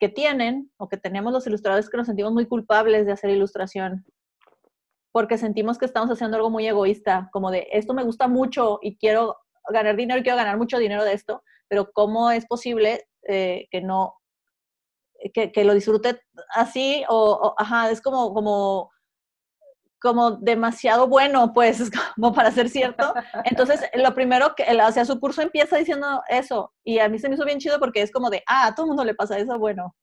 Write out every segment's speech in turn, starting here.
que tienen o que tenemos los ilustradores que nos sentimos muy culpables de hacer ilustración porque sentimos que estamos haciendo algo muy egoísta, como de esto me gusta mucho y quiero ganar dinero y quiero ganar mucho dinero de esto, pero ¿cómo es posible eh, que no, que, que, lo disfrute así? O, ajá, es como, como, como demasiado bueno, pues, como para ser cierto. Entonces, lo primero que, o sea, su curso empieza diciendo eso, y a mí se me hizo bien chido porque es como de, ah, a todo el mundo le pasa eso, bueno.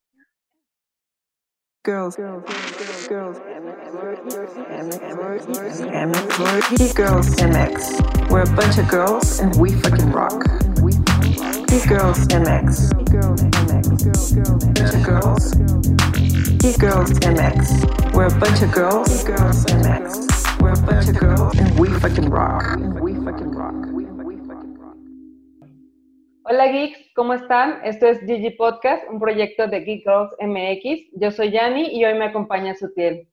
Girls, girls, girls, girls, girls, MX. We're a bunch of girls and we fucking rock. Girls MX. Bunch of girls. Geek Girls MX. We're a bunch of girls. Girls MX. We're a bunch of girls and we fucking rock. And we fucking rock. Hola geeks, ¿cómo están? Esto es Gigi Podcast, un proyecto de Geek Girls MX. Yo soy Yani y hoy me acompaña Sutiel.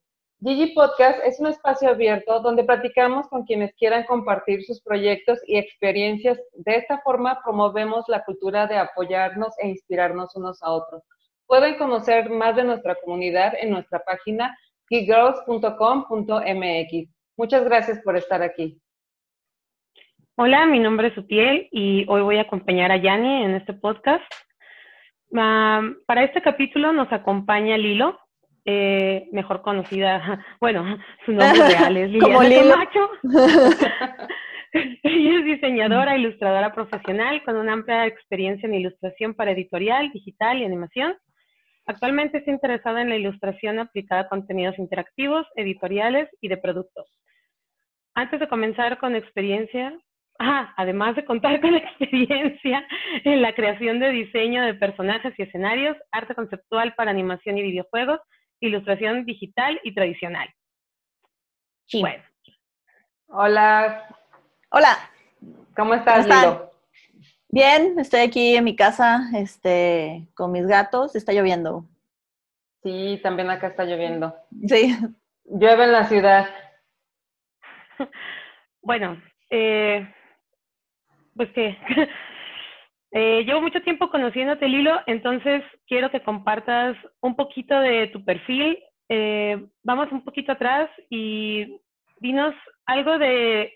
Gigi Podcast es un espacio abierto donde platicamos con quienes quieran compartir sus proyectos y experiencias. De esta forma promovemos la cultura de apoyarnos e inspirarnos unos a otros. Pueden conocer más de nuestra comunidad en nuestra página geekgirls.com.mx. Muchas gracias por estar aquí. Hola, mi nombre es Utiel y hoy voy a acompañar a Yani en este podcast. para este capítulo nos acompaña Lilo, eh, mejor conocida, bueno, su nombre real es Liliana Macho. Ella es diseñadora, ilustradora profesional con una amplia experiencia en ilustración para editorial, digital y animación. Actualmente está interesada en la ilustración aplicada a contenidos interactivos, editoriales y de productos. Antes de comenzar con experiencia, Ah, además de contar con experiencia en la creación de diseño de personajes y escenarios, arte conceptual para animación y videojuegos, ilustración digital y tradicional. Sí. Bueno. Hola. Hola. ¿Cómo estás, Lilo? Bien, estoy aquí en mi casa, este, con mis gatos. Está lloviendo. Sí, también acá está lloviendo. Sí. Llueve en la ciudad. bueno, eh, pues que eh, llevo mucho tiempo conociéndote, Lilo, entonces quiero que compartas un poquito de tu perfil. Eh, vamos un poquito atrás y dinos algo de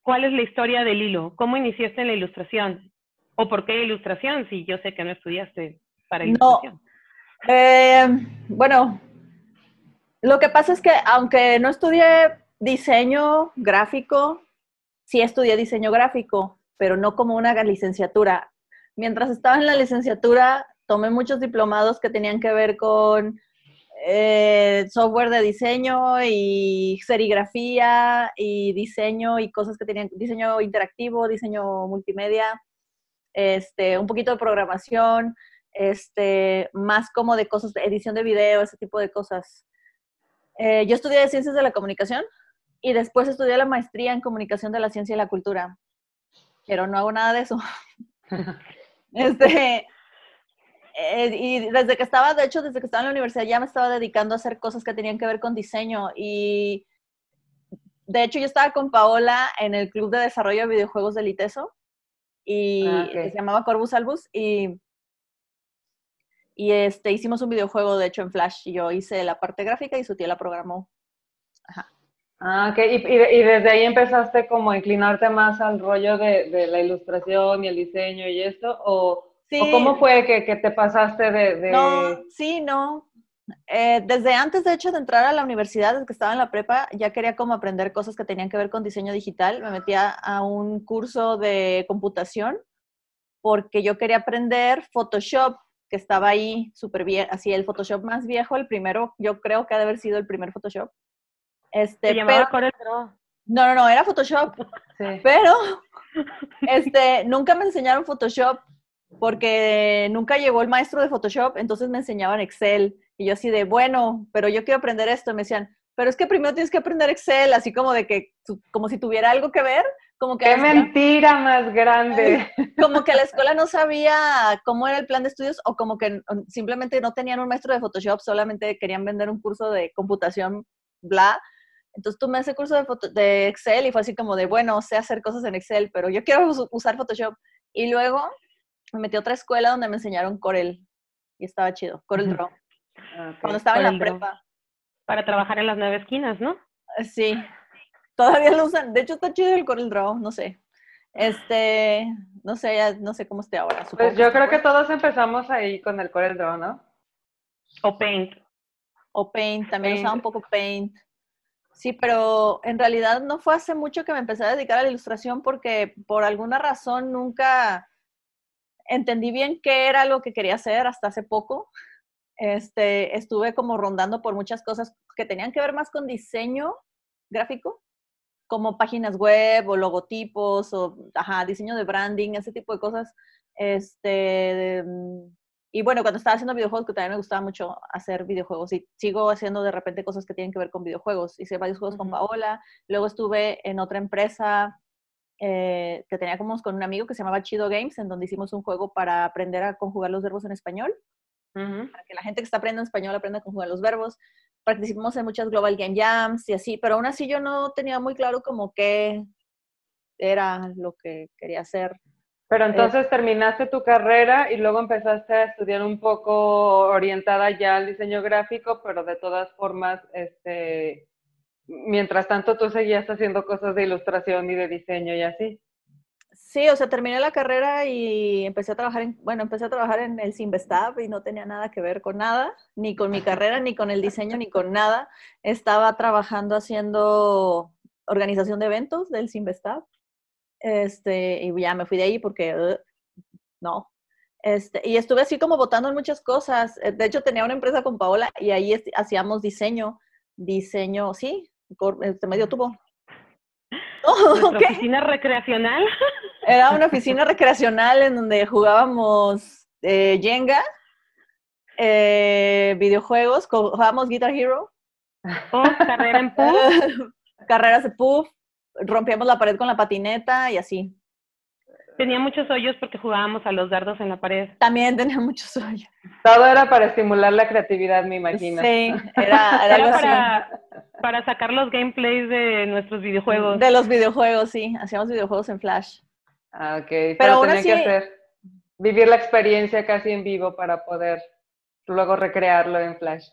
cuál es la historia de Lilo, cómo iniciaste en la ilustración o por qué ilustración, si yo sé que no estudiaste para ilustración. No. Eh, bueno, lo que pasa es que aunque no estudié diseño gráfico, sí estudié diseño gráfico pero no como una licenciatura. Mientras estaba en la licenciatura, tomé muchos diplomados que tenían que ver con eh, software de diseño y serigrafía y diseño y cosas que tenían, diseño interactivo, diseño multimedia, este, un poquito de programación, este, más como de cosas, de edición de video, ese tipo de cosas. Eh, yo estudié Ciencias de la Comunicación y después estudié la maestría en Comunicación de la Ciencia y la Cultura pero no hago nada de eso. este, eh, y desde que estaba, de hecho, desde que estaba en la universidad ya me estaba dedicando a hacer cosas que tenían que ver con diseño y de hecho yo estaba con Paola en el club de desarrollo de videojuegos del ITESO y ah, se llamaba Corbus Albus y y este hicimos un videojuego de hecho en Flash y yo hice la parte gráfica y su tía la programó. Ajá. Ah, ok. ¿Y, y, desde ahí empezaste como a inclinarte más al rollo de, de la ilustración y el diseño y esto? ¿O, cómo fue que, que te pasaste de, de, No, sí, no. Eh, desde antes, de hecho, de entrar a la universidad, desde que estaba en la prepa, ya quería como aprender cosas que tenían que ver con diseño digital. Me metía a un curso de computación porque yo quería aprender Photoshop, que estaba ahí súper bien, así el Photoshop más viejo, el primero, yo creo que ha de haber sido el primer Photoshop. Este, Se llamaba Corel Draw. No, no, no, era Photoshop. Pero este, nunca me enseñaron Photoshop porque nunca llegó el maestro de Photoshop, entonces me enseñaban Excel. Y yo así de, bueno, pero yo quiero aprender esto. Y me decían, pero es que primero tienes que aprender Excel, así como de que, como si tuviera algo que ver. Como que ¡Qué mentira más grande! Como que la escuela no sabía cómo era el plan de estudios o como que simplemente no tenían un maestro de Photoshop, solamente querían vender un curso de computación, bla. Entonces tú me haces curso de, de, Excel y fue así como de, bueno, sé hacer cosas en Excel, pero yo quiero usar Photoshop. Y luego me metí a otra escuela donde me enseñaron Corel. y estaba chido, Corel Draw. Ah, Cuando estaba en la prepa. Para trabajar en las nueve esquinas, ¿no? Sí, todavía lo usan. De hecho, está chido el Corel Draw, no sé. Este, no sé, ya no sé cómo esté ahora. Pues yo creo que todos empezamos ahí con el Corel Draw, ¿no? O Paint. O Paint, también usaba un poco Paint. Sí, pero en realidad no fue hace mucho que me empecé a dedicar a la ilustración porque por alguna razón nunca entendí bien qué era lo que quería hacer hasta hace poco. Este, estuve como rondando por muchas cosas que tenían que ver más con diseño gráfico, como páginas web o logotipos o ajá, diseño de branding, ese tipo de cosas. Este, mm, y bueno, cuando estaba haciendo videojuegos, que también me gustaba mucho hacer videojuegos y sigo haciendo de repente cosas que tienen que ver con videojuegos. Hice varios juegos con Paola, luego estuve en otra empresa eh, que tenía como con un amigo que se llamaba Chido Games, en donde hicimos un juego para aprender a conjugar los verbos en español, para que la gente que está aprendiendo español aprenda a conjugar los verbos. Participamos en muchas Global Game Jams y así, pero aún así yo no tenía muy claro como qué era lo que quería hacer. Pero entonces terminaste tu carrera y luego empezaste a estudiar un poco orientada ya al diseño gráfico, pero de todas formas, este, mientras tanto tú seguías haciendo cosas de ilustración y de diseño y así. Sí, o sea, terminé la carrera y empecé a trabajar en, bueno, empecé a trabajar en el Simvestab y no tenía nada que ver con nada, ni con mi carrera, ni con el diseño, ni con nada. Estaba trabajando haciendo organización de eventos del Simvestab. Este, y ya me fui de ahí porque uh, no. Este, y estuve así como votando en muchas cosas. De hecho, tenía una empresa con Paola y ahí hacíamos diseño, diseño, sí, este medio tubo. oficina recreacional? Era una oficina recreacional en donde jugábamos eh, Jenga, eh, videojuegos, jugábamos Guitar Hero. Oh, carrera en puff. Carreras de puff, rompíamos la pared con la patineta y así. Tenía muchos hoyos porque jugábamos a los dardos en la pared. También tenía muchos hoyos. Todo era para estimular la creatividad, me imagino. Sí, era, algo para, para sacar los gameplays de nuestros videojuegos. De los videojuegos, sí. Hacíamos videojuegos en Flash. Ah, ok. Pero, Pero tenía que hacer, vivir la experiencia casi en vivo para poder luego recrearlo en Flash.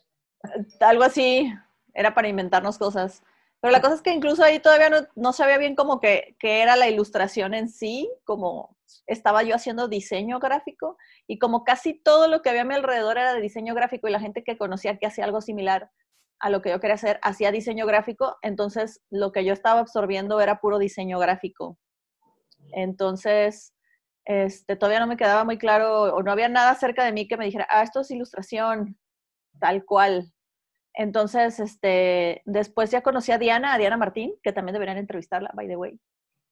Algo así. Era para inventarnos cosas. Pero la cosa es que incluso ahí todavía no, no sabía bien como que, era la ilustración en sí, como estaba yo haciendo diseño gráfico y como casi todo lo que había a mi alrededor era de diseño gráfico y la gente que conocía que hacía algo similar a lo que yo quería hacer hacía diseño gráfico, entonces lo que yo estaba absorbiendo era puro diseño gráfico. Entonces, este, todavía no me quedaba muy claro o no había nada cerca de mí que me dijera, ah, esto es ilustración, tal cual. Entonces, este, después ya conocí a Diana, a Diana Martín, que también deberían entrevistarla, by the way.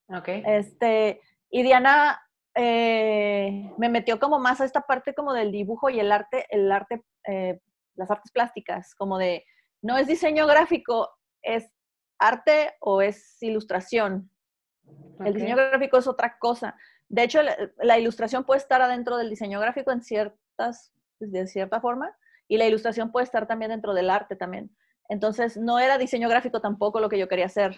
Ok. Este, y Diana eh, me metió como más a esta parte como del dibujo y el arte, el arte, eh, las artes plásticas, como de, no es diseño gráfico, es arte o es ilustración. El diseño gráfico es otra cosa. De hecho, la, ilustración puede estar adentro del diseño gráfico en ciertas, de cierta forma, y la ilustración puede estar también dentro del arte también. Entonces, no era diseño gráfico tampoco lo que yo quería hacer.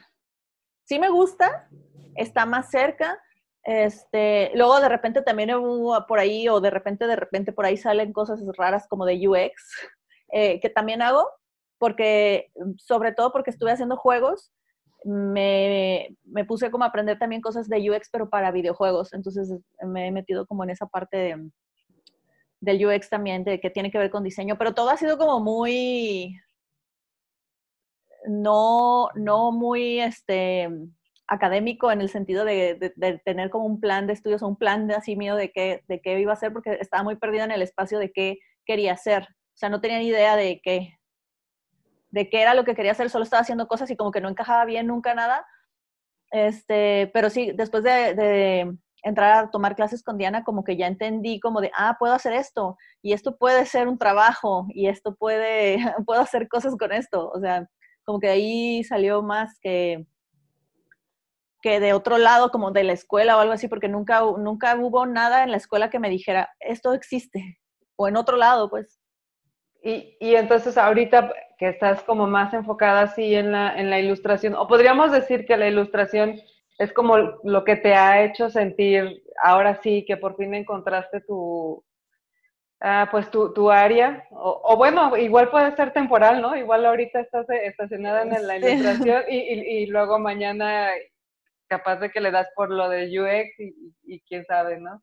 Sí me gusta, está más cerca. Este, luego de repente también hubo por ahí, o de repente, de repente por ahí salen cosas raras como de UX, eh, que también hago, porque, sobre todo porque estuve haciendo juegos, me, me, puse como a aprender también cosas de UX, pero para videojuegos. Entonces me he metido como en esa parte de, del UX también, de que tiene que ver con diseño, pero todo ha sido como muy, no, no muy este, académico en el sentido de, tener como un plan de estudios un plan de así mío de qué, de qué iba a hacer, porque estaba muy perdida en el espacio de qué quería hacer. O sea, no tenía ni idea de qué, de qué era lo que quería hacer, solo estaba haciendo cosas y como que no encajaba bien nunca nada. Este, pero sí, después de, entrar a tomar clases con Diana, como que ya entendí como de, ah, puedo hacer esto, y esto puede ser un trabajo, y esto puede, puedo hacer cosas con esto. O sea, como que ahí salió más que, que de otro lado, como de la escuela o algo así, porque nunca, nunca hubo nada en la escuela que me dijera, esto existe, o en otro lado, pues. Y, y entonces ahorita que estás como más enfocada así en la, en la ilustración, o podríamos decir que la ilustración es como lo que te ha hecho sentir ahora sí que por fin encontraste tu, Ah, pues tu, tu área, o, bueno, igual puede ser temporal, ¿no? Igual ahorita estás estacionada en la ilustración y, y, luego mañana capaz de que le das por lo de UX y, y, quién sabe, ¿no?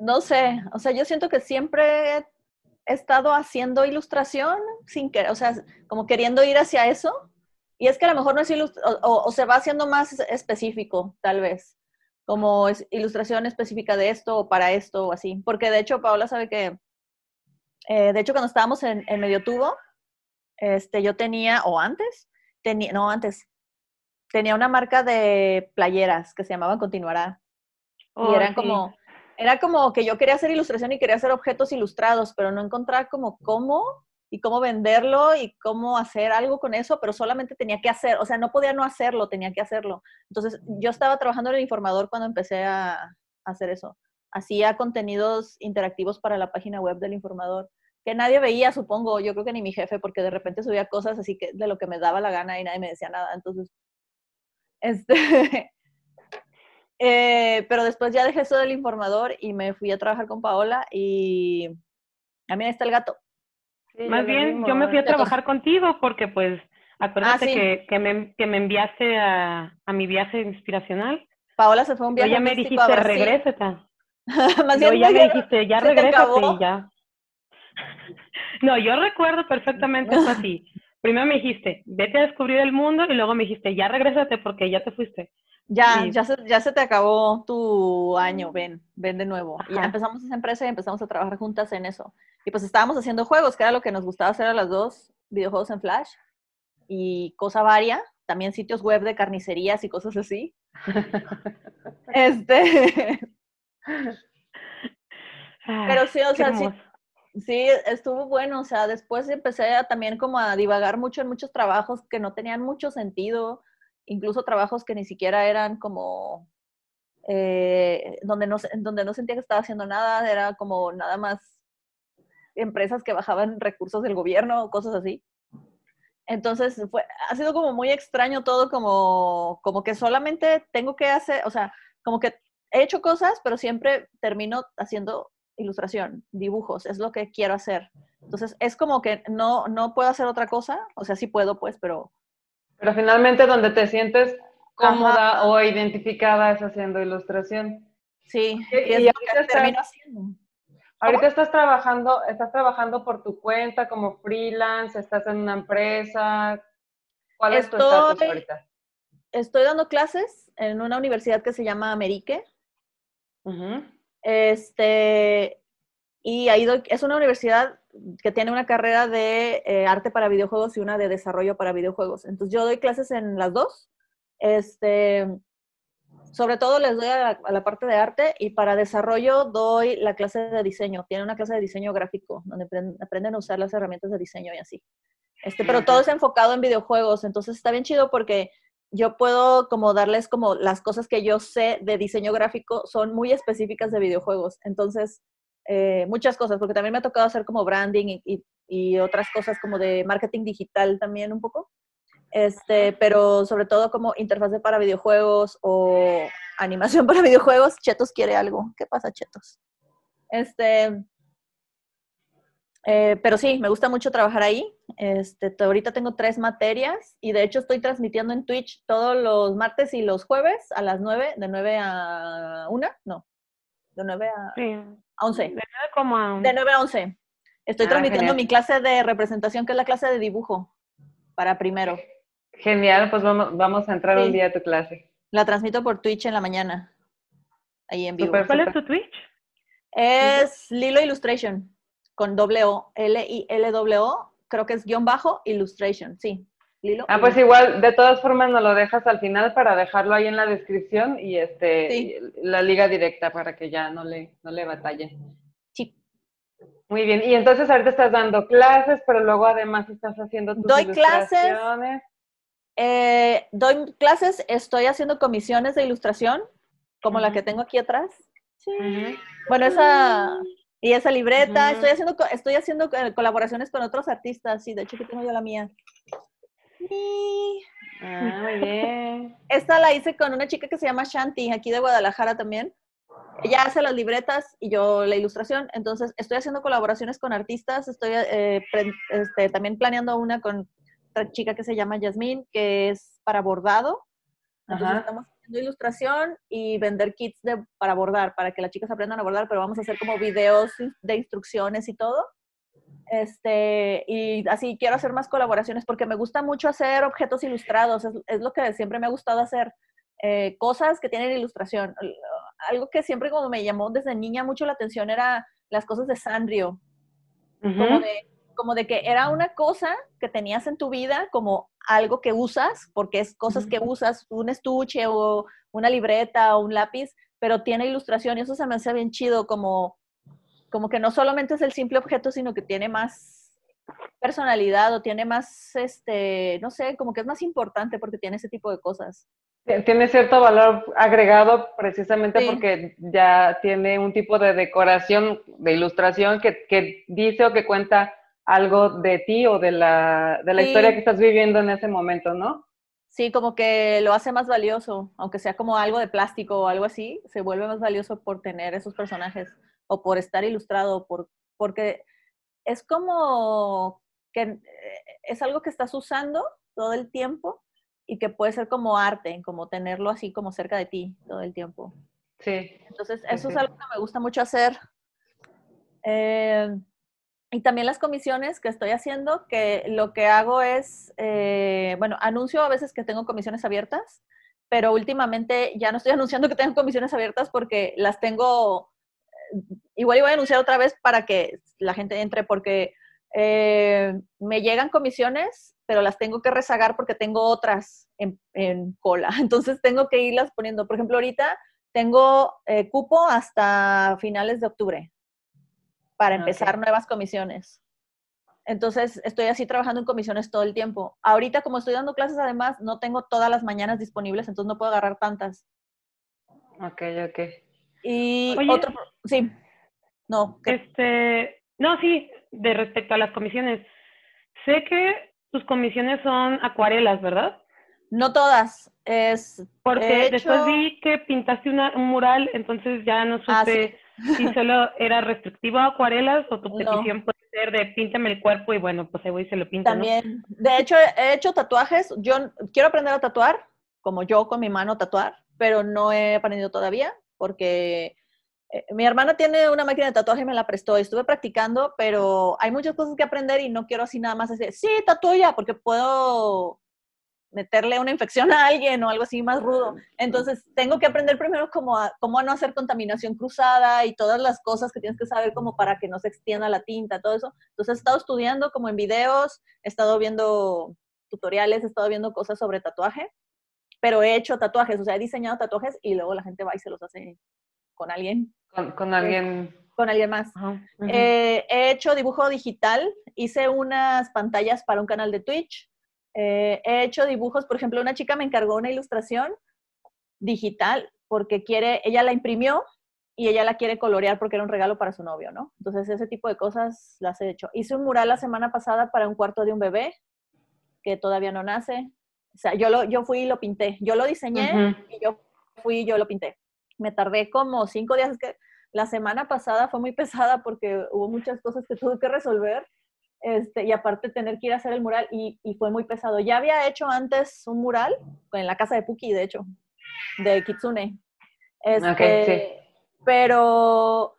No sé, o sea, yo siento que siempre he estado haciendo ilustración sin que, o sea, como queriendo ir hacia eso, y es que a lo mejor no es ilustración, o, se va haciendo más específico, tal vez, como es ilustración específica de esto o para esto o así, porque de hecho Paola sabe que eh, de hecho, cuando estábamos en, en medio tubo, este, yo tenía, o antes, tenía, no, antes, tenía una marca de playeras que se llamaban Continuará. y oh, eran como, era como que yo quería hacer ilustración y quería hacer objetos ilustrados, pero no encontrar como cómo y cómo venderlo y cómo hacer algo con eso, pero solamente tenía que hacer, o sea, no podía no hacerlo, tenía que hacerlo. Entonces, yo estaba trabajando en el informador cuando empecé a, a hacer eso hacía contenidos interactivos para la página web del informador, que nadie veía, supongo, yo creo que ni mi jefe, porque de repente subía cosas así que de lo que me daba la gana y nadie me decía nada. Entonces, este, eh, pero después ya dejé eso del informador y me fui a trabajar con Paola y a mí está el gato. Más bien, yo me fui a trabajar contigo porque pues acuérdate ah, que, que, me, que, me, enviaste a, a, mi viaje inspiracional. Paola se fue un viaje. ya me dijiste, regrésate. Más bien, ya me dijiste, ya regrésate y ya. No, yo recuerdo perfectamente eso así. Primero me dijiste, vete a descubrir el mundo y luego me dijiste, ya regrésate porque ya te fuiste. Ya, ya, se, ya se te acabó tu año, ven, ven de nuevo. Y ya empezamos esa empresa y empezamos a trabajar juntas en eso. Y pues estábamos haciendo juegos, que era lo que nos gustaba hacer a las dos, videojuegos en Flash y cosa varia, también sitios web de carnicerías y cosas así. este, pero sí, o sea, sí, sí, estuvo bueno, o sea, después empecé a, también como a divagar mucho en muchos trabajos que no tenían mucho sentido, incluso trabajos que ni siquiera eran como, eh, donde, no, donde no sentía que estaba haciendo nada, era como nada más empresas que bajaban recursos del gobierno, cosas así. Entonces, fue, ha sido como muy extraño todo, como, como que solamente tengo que hacer, o sea, como que he hecho cosas, pero siempre termino haciendo ilustración, dibujos, es lo que quiero hacer. Entonces, es como que no, no puedo hacer otra cosa, o sea, sí puedo, pues, pero... Pero finalmente donde te sientes cómoda o identificada es haciendo ilustración. Sí, y, es lo que termino haciendo. Ahorita estás trabajando, estás trabajando por tu cuenta como freelance, estás en una empresa. ¿Cuál es tu estatus ahorita? Estoy dando clases en una universidad que se llama Amerique, este, y ahí es una universidad que tiene una carrera de eh, arte para videojuegos y una de desarrollo para videojuegos. Entonces yo doy clases en las dos. Este, sobre todo les doy a la, parte de arte y para desarrollo doy la clase de diseño. Tiene una clase de diseño gráfico donde aprenden a usar las herramientas de diseño y así. Este, pero todo es enfocado en videojuegos, entonces está bien chido porque yo puedo como darles como las cosas que yo sé de diseño gráfico son muy específicas de videojuegos. Entonces, eh, muchas cosas, porque también me ha tocado hacer como branding y, y, otras cosas como de marketing digital también un poco. Este, pero sobre todo como interfase para videojuegos o animación para videojuegos. Chetos quiere algo. ¿Qué pasa, Chetos? Este, eh, pero sí, me gusta mucho trabajar ahí. Este, ahorita tengo tres materias y de hecho estoy transmitiendo en Twitch todos los martes y los jueves a las 9, de 9 a 1, no, de 9 a, 11. De 9, como de 9 a 11. Estoy ah, transmitiendo mi clase de representación, que es la clase de dibujo, para primero. Genial, pues vamos, vamos a entrar un día a tu clase. La transmito por Twitch en la mañana, ahí en vivo. ¿Cuál es tu Twitch? Es Lilo Illustration con doble O, L-I-L-W-O, creo que es guion bajo, illustration, sí. Lilo, ah, pues igual, de todas formas nos lo dejas al final para dejarlo ahí en la descripción y este la liga directa para que ya no le, no le batalle. Sí. Muy bien, y entonces ahorita estás dando clases, pero luego además estás haciendo tus Doy clases. Eh, doy clases, estoy haciendo comisiones de ilustración, como la que tengo aquí atrás. Sí. Bueno, esa y esa libreta, estoy haciendo, estoy haciendo eh, colaboraciones con otros artistas, sí, de hecho aquí tengo yo la mía. Ah, muy bien. Esta la hice con una chica que se llama Shanti, aquí de Guadalajara también. ella hace las libretas y yo la ilustración. Entonces, estoy haciendo colaboraciones con artistas, estoy eh, este, también planeando una con otra chica que se llama Yasmín, que es para bordado. Entonces, estamos haciendo ilustración y vender kits de, para bordar, para que las chicas aprendan a bordar, pero vamos a hacer como videos de instrucciones y todo. Este, y así quiero hacer más colaboraciones porque me gusta mucho hacer objetos ilustrados, es, es lo que siempre me ha gustado hacer. Eh, cosas que tienen ilustración. Algo que siempre como me llamó desde niña mucho la atención era las cosas de Sanrio. como, de, que era una cosa que tenías en tu vida como algo que usas, porque es cosas que usas, un estuche o una libreta o un lápiz, pero tiene ilustración y eso se me hace bien chido, como, como que no solamente es el simple objeto, sino que tiene más personalidad o tiene más, este, no sé, como que es más importante porque tiene ese tipo de cosas. Tiene cierto valor agregado precisamente porque ya tiene un tipo de decoración, de ilustración que, dice o que cuenta algo de ti o de la, de la historia que estás viviendo en ese momento, ¿no? Sí, como que lo hace más valioso, aunque sea como algo de plástico o algo así, se vuelve más valioso por tener esos personajes o por estar ilustrado, por, porque es como que eh, es algo que estás usando todo el tiempo y que puede ser como arte, como tenerlo así como cerca de ti todo el tiempo. Sí. Entonces, eso es algo que me gusta mucho hacer. Eh, y también las comisiones que estoy haciendo, que lo que hago es, eh, bueno, anuncio a veces que tengo comisiones abiertas, pero últimamente ya no estoy anunciando que tengo comisiones abiertas porque las tengo, igual iba a anunciar otra vez para que la gente entre, porque me llegan comisiones pero las tengo que rezagar porque tengo otras en, cola. Entonces tengo que irlas poniendo. Por ejemplo, ahorita tengo eh, cupo hasta finales de octubre para empezar nuevas comisiones. Entonces estoy así trabajando en comisiones todo el tiempo. Ahorita como estoy dando clases además, no tengo todas las mañanas disponibles, entonces no puedo agarrar tantas. Ok, ok. Y otro, sí, no. Este, no, sí, de respecto a las comisiones. Sé que tus comisiones son acuarelas, ¿verdad? No todas. Es porque después vi que pintaste un mural, entonces ya no ah, supe si solo era restrictivo a acuarelas o tu petición puede ser de píntame el cuerpo y bueno, pues ahí voy y se lo pinto. También. De hecho, he hecho tatuajes. Yo quiero aprender a tatuar, como yo con mi mano tatuar, pero no he aprendido todavía porque eh, mi hermana tiene una máquina de tatuaje y me la prestó. Estuve practicando, pero hay muchas cosas que aprender y no quiero así nada más decir, sí, tatúo ya, porque puedo meterle una infección a alguien o algo así más rudo. Entonces, tengo que aprender primero cómo a, cómo no hacer contaminación cruzada y todas las cosas que tienes que saber como para que no se extienda la tinta, todo eso. Entonces, he estado estudiando como en videos, he estado viendo tutoriales, he estado viendo cosas sobre tatuaje, pero he hecho tatuajes, o sea, he diseñado tatuajes y luego la gente va y se los hace con alguien. Con, alguien. Con alguien más. Eh, he hecho dibujo digital, hice unas pantallas para un canal de Twitch. Eh, he hecho dibujos, por ejemplo, una chica me encargó una ilustración digital porque quiere, ella la imprimió y ella la quiere colorear porque era un regalo para su novio, ¿no? Entonces ese tipo de cosas las he hecho. Hice un mural la semana pasada para un cuarto de un bebé que todavía no nace. O sea, yo, lo, yo fui y lo pinté. Yo lo diseñé y yo fui y yo lo pinté me tardé como cinco días. Es que la semana pasada fue muy pesada porque hubo muchas cosas que tuve que resolver. Este, y aparte tener que ir a hacer el mural y, fue muy pesado. Ya había hecho antes un mural en la casa de Puki, de hecho, de Kitsune. Este, Pero,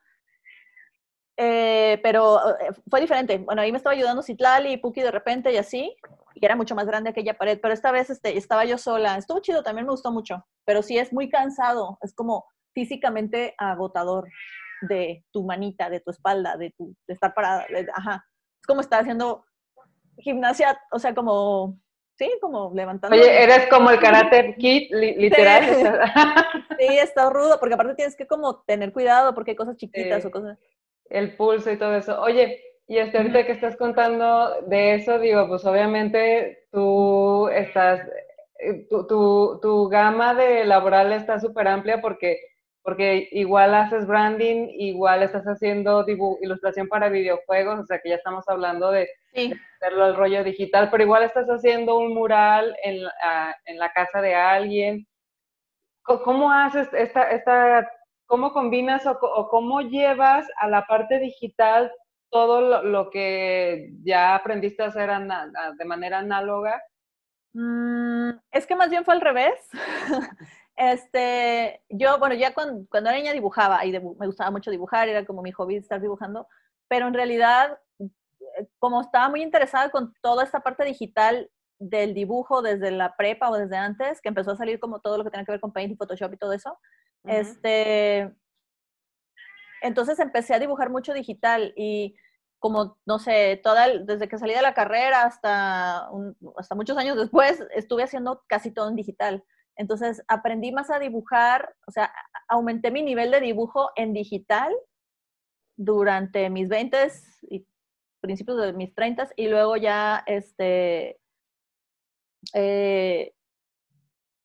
eh, pero eh, fue diferente. Bueno, ahí me estaba ayudando Citlali y Puki de repente y así, y era mucho más grande aquella pared, pero esta vez este, estaba yo sola. Estuvo chido, también me gustó mucho pero sí es muy cansado, es como físicamente agotador de tu manita, de tu espalda, de, tu, de estar parada, ajá. Es como estar haciendo gimnasia, o sea, como, sí, como levantando. Oye, eres como el karate kid, literal. Sí. está rudo, porque aparte tienes que como tener cuidado porque hay cosas chiquitas o cosas. El pulso y todo eso. Oye, y hasta ahorita que estás contando de eso, digo, pues obviamente tú estás eh, tu, tu, tu, gama de laboral está súper amplia porque, porque igual haces branding, igual estás haciendo ilustración para videojuegos, o sea que ya estamos hablando de, hacerlo al rollo digital, pero igual estás haciendo un mural en, en la casa de alguien. ¿Cómo haces esta, esta ¿cómo combinas o, cómo llevas a la parte digital todo lo, que ya aprendiste a hacer de manera análoga? Mm, es que más bien fue al revés. este, yo, bueno, ya cuando, cuando era niña dibujaba y me gustaba mucho dibujar, era como mi hobby estar dibujando, pero en realidad, eh, como estaba muy interesada con toda esta parte digital del dibujo desde la prepa o desde antes, que empezó a salir como todo lo que tenía que ver con Paint y Photoshop y todo eso, este, entonces empecé a dibujar mucho digital y como, no sé, toda, desde que salí de la carrera hasta, hasta muchos años después, estuve haciendo casi todo en digital. Entonces aprendí más a dibujar, o sea, aumenté mi nivel de dibujo en digital durante mis 20 y principios de mis 30 y luego ya este, eh,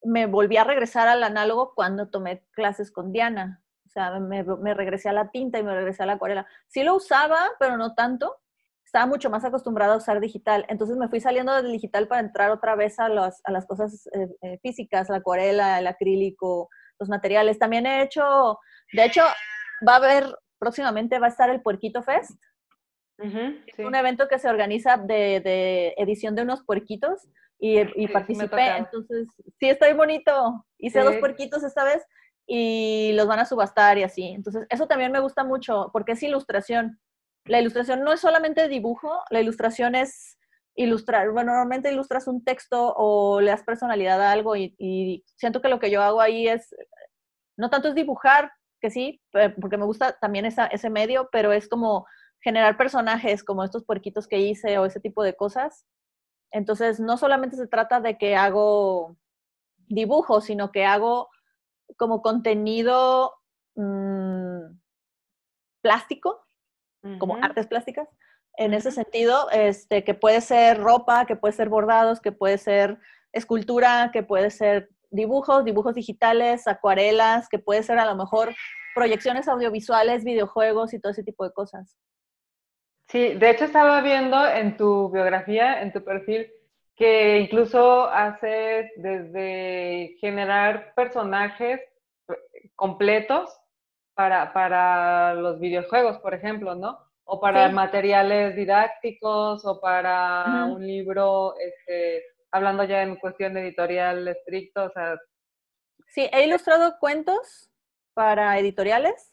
me volví a regresar al análogo cuando tomé clases con Diana. O sea, me, me, regresé a la tinta y me regresé a la acuarela. Sí lo usaba, pero no tanto. Estaba mucho más acostumbrada a usar digital. Entonces me fui saliendo del digital para entrar otra vez a, los, a las cosas eh, eh, físicas, la acuarela, el acrílico, los materiales. También he hecho, de hecho, va a haber, próximamente va a estar el Puerquito Fest. Un evento que se organiza de, de edición de unos puerquitos y, participé. Entonces, sí, estoy bonito. Hice dos puerquitos esta vez y los van a subastar y así. Entonces, eso también me gusta mucho porque es ilustración. La ilustración no es solamente dibujo, la ilustración es ilustrar. Bueno, normalmente ilustras un texto o le das personalidad a algo y, siento que lo que yo hago ahí es, no tanto es dibujar, que sí, porque me gusta también esa, ese medio, pero es como generar personajes como estos puerquitos que hice o ese tipo de cosas entonces, no solamente se trata de que hago dibujos, sino que hago como contenido mm, plástico, como artes plásticas. En ese sentido, este, que puede ser ropa, que puede ser bordados, que puede ser escultura, que puede ser dibujos, dibujos digitales, acuarelas, que puede ser a lo mejor proyecciones audiovisuales, videojuegos y todo ese tipo de cosas. Sí, de hecho estaba viendo en tu biografía, en tu perfil, que incluso haces desde generar personajes completos para, para los videojuegos, por ejemplo, ¿no? O para materiales didácticos o para un libro, este, hablando ya en cuestión editorial estricto, o sea... Sí, he ilustrado cuentos para editoriales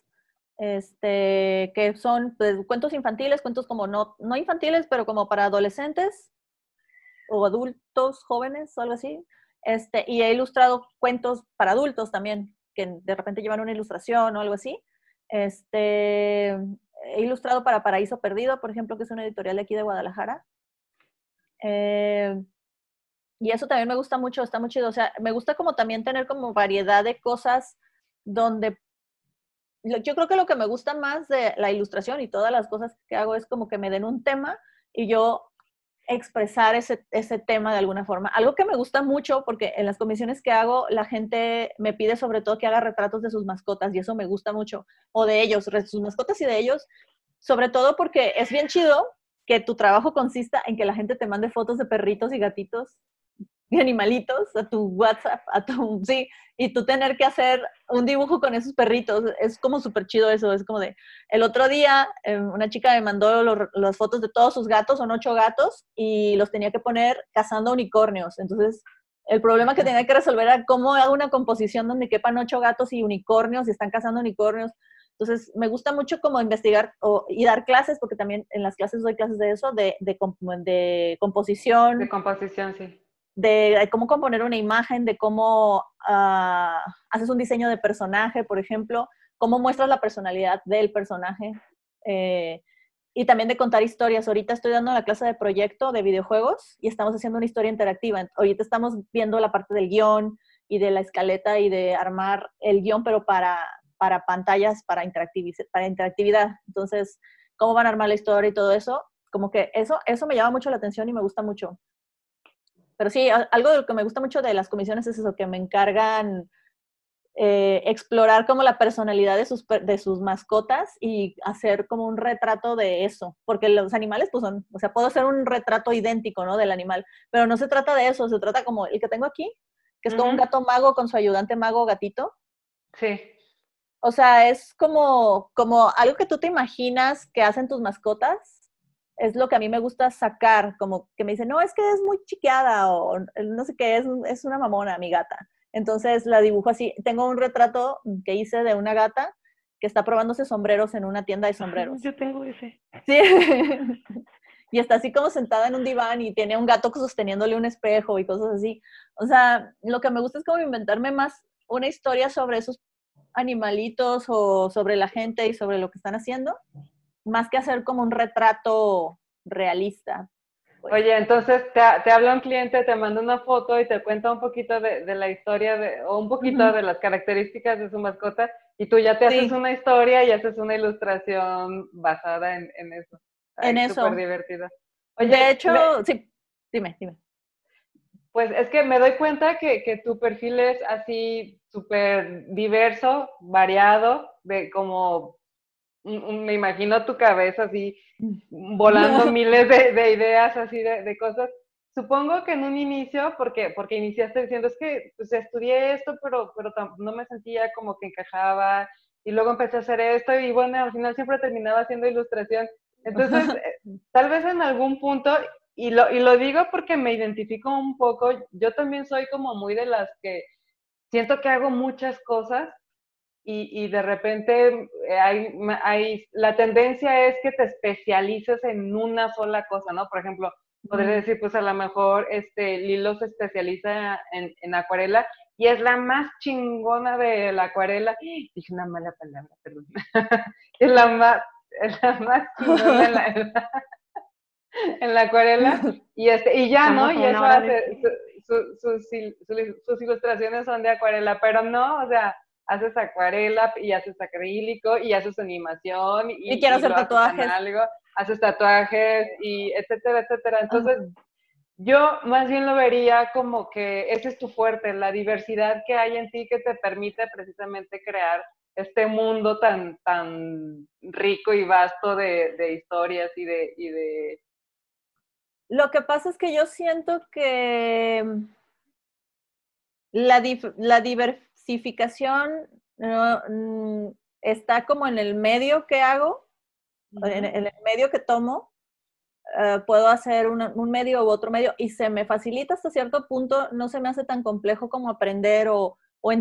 este, que son pues, cuentos infantiles, cuentos como no, no infantiles, pero como para adolescentes o adultos jóvenes o algo así. Este, y he ilustrado cuentos para adultos también, que de repente llevan una ilustración o algo así. Este, he ilustrado para Paraíso Perdido, por ejemplo, que es una editorial de aquí de Guadalajara. Eh, y eso también me gusta mucho, está muy chido. O sea, me gusta como también tener como variedad de cosas donde yo creo que lo que me gusta más de la ilustración y todas las cosas que hago es como que me den un tema y yo expresar ese, ese tema de alguna forma. Algo que me gusta mucho, porque en las comisiones que hago, la gente me pide sobre todo que haga retratos de sus mascotas y eso me gusta mucho, o de ellos, sus mascotas y de ellos, sobre todo porque es bien chido que tu trabajo consista en que la gente te mande fotos de perritos y gatitos y animalitos a tu WhatsApp, a tu, sí, y tú tener que hacer un dibujo con esos perritos, es como súper chido eso, es como de, el otro día em, una chica me mandó las fotos de todos sus gatos, son ocho gatos, y los tenía que poner cazando unicornios, entonces el problema que tenía que resolver era cómo hago una composición donde quepan ocho gatos y unicornios y están cazando unicornios. Entonces, me gusta mucho como investigar y dar clases, porque también en las clases doy clases de eso, de, de, de composición. De composición, sí de cómo componer una imagen, de cómo ah, haces un diseño de personaje, por ejemplo, cómo muestras la personalidad del personaje. Eh, y también de contar historias. Ahorita estoy dando la clase de proyecto de videojuegos y estamos haciendo una historia interactiva. Ahorita estamos viendo la parte del guion y de la escaleta y de armar el guion, pero para, para pantallas, para, para interactividad. Entonces, cómo van a armar la historia y todo eso, como que eso, eso me llama mucho la atención y me gusta mucho. Pero sí, algo de lo que me gusta mucho de las comisiones es eso, que me encargan eh, explorar como la personalidad de sus, de sus mascotas y hacer como un retrato de eso, porque los animales pues son, o sea, puedo hacer un retrato idéntico, ¿no? Del animal, pero no se trata de eso, se trata como el que tengo aquí, que es como un gato mago con su ayudante mago gatito. Sí. O sea, es como, como algo que tú te imaginas que hacen tus mascotas. Es lo que a mí me gusta sacar, como que me dicen, no, es que es muy chiqueada o no sé qué, es, es una mamona mi gata. Entonces la dibujo así. Tengo un retrato que hice de una gata que está probándose sombreros en una tienda de sombreros. Yo tengo ese. Sí. y está así como sentada en un diván y tiene un gato sosteniéndole un espejo y cosas así. O sea, lo que me gusta es como inventarme más una historia sobre esos animalitos o sobre la gente y sobre lo que están haciendo, más que hacer como un retrato realista. Oye, entonces te, te, habla un cliente, te manda una foto y te cuenta un poquito de, la historia de, o un poquito de las características de su mascota y tú ya te haces una historia y haces una ilustración basada en, eso. en eso. Súper divertida. Oye, de hecho, sí, dime, dime. Pues es que me doy cuenta que, que tu perfil es así súper diverso, variado, de como me imagino tu cabeza así volando miles de, ideas así de, cosas. Supongo que en un inicio, porque, porque iniciaste diciendo, es que pues, estudié esto, pero, pero no me sentía como que encajaba, y luego empecé a hacer esto, y bueno, al final siempre terminaba haciendo ilustración. Entonces, eh, tal vez en algún punto, y lo, y lo digo porque me identifico un poco, yo también soy como muy de las que siento que hago muchas cosas, y, de repente eh, hay, hay, la tendencia es que te especialices en una sola cosa, ¿no? Por ejemplo, podría decir, pues a lo mejor este Lilo se especializa en, en, acuarela y es la más chingona de la acuarela. Dije una mala palabra, perdón. es, la más, es la más chingona en la, en la acuarela y, este, y ya, ¿no? Y eso hace, sus, sus ilustraciones son de acuarela, pero no, o sea, haces acuarela y haces acrílico y haces animación y, y quiero hacer tatuajes. Algo, haces tatuajes y etcétera, etcétera. Entonces, yo más bien lo vería como que ese es tu fuerte, la diversidad que hay en ti que te permite precisamente crear este mundo tan, tan rico y vasto de, de historias y de, y de... Lo que pasa es que yo siento que la, la diversidad Mm, está como en el medio que hago, en, el medio que tomo. Eh, puedo hacer un medio u otro medio y se me facilita hasta cierto punto, no se me hace tan complejo como aprender o, o,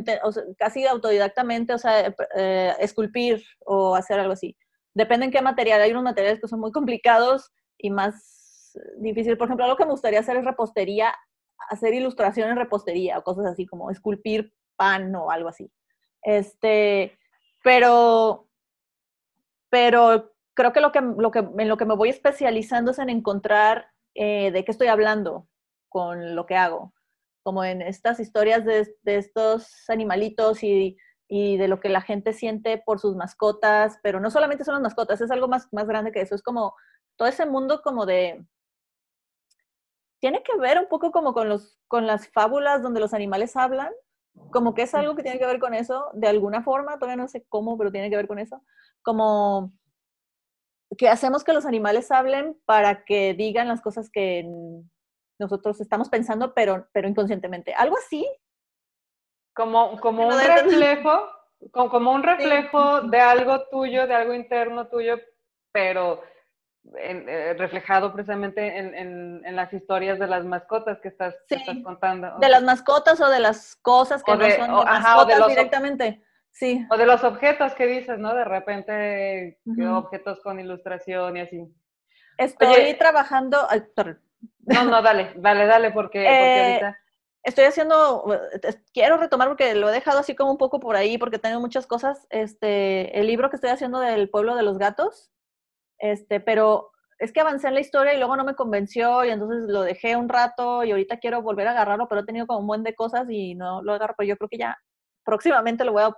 casi autodidactamente, o sea, eh, esculpir o hacer algo así. Depende en qué material. Hay unos materiales que son muy complicados y más difíciles. Por ejemplo, algo que me gustaría hacer es repostería, hacer ilustración en repostería o cosas así como esculpir pan o algo así. Este, pero, pero creo que lo que, lo que en lo que me voy especializando es en encontrar eh, de qué estoy hablando con lo que hago, como en estas historias de, de estos animalitos y, y, de lo que la gente siente por sus mascotas, pero no solamente son las mascotas, es algo más, más grande que eso, es como todo ese mundo como de... Tiene que ver un poco como con, los, con las fábulas donde los animales hablan, como que es algo que tiene que ver con eso, de alguna forma, todavía no sé cómo, pero tiene que ver con eso, como que hacemos que los animales hablen para que digan las cosas que nosotros estamos pensando, pero, pero inconscientemente. Algo así. Como, como un reflejo, como, un reflejo de algo tuyo, de algo interno tuyo, pero eh, reflejado precisamente en, las historias de las mascotas que estás, contando. De las mascotas o de las cosas que no son de mascotas directamente. Sí. O de los objetos que dices, ¿no? De repente, objetos con ilustración y así. Estoy trabajando. no, no, dale, dale, dale, porque, eh, ahorita. Estoy haciendo, quiero retomar porque lo he dejado así como un poco por ahí porque tengo muchas cosas. Este, el libro que estoy haciendo del pueblo de los gatos, este, pero es que avancé en la historia y luego no me convenció y entonces lo dejé un rato y ahorita quiero volver a agarrarlo, pero he tenido como un buen de cosas y no lo agarro, pero yo creo que ya próximamente lo voy a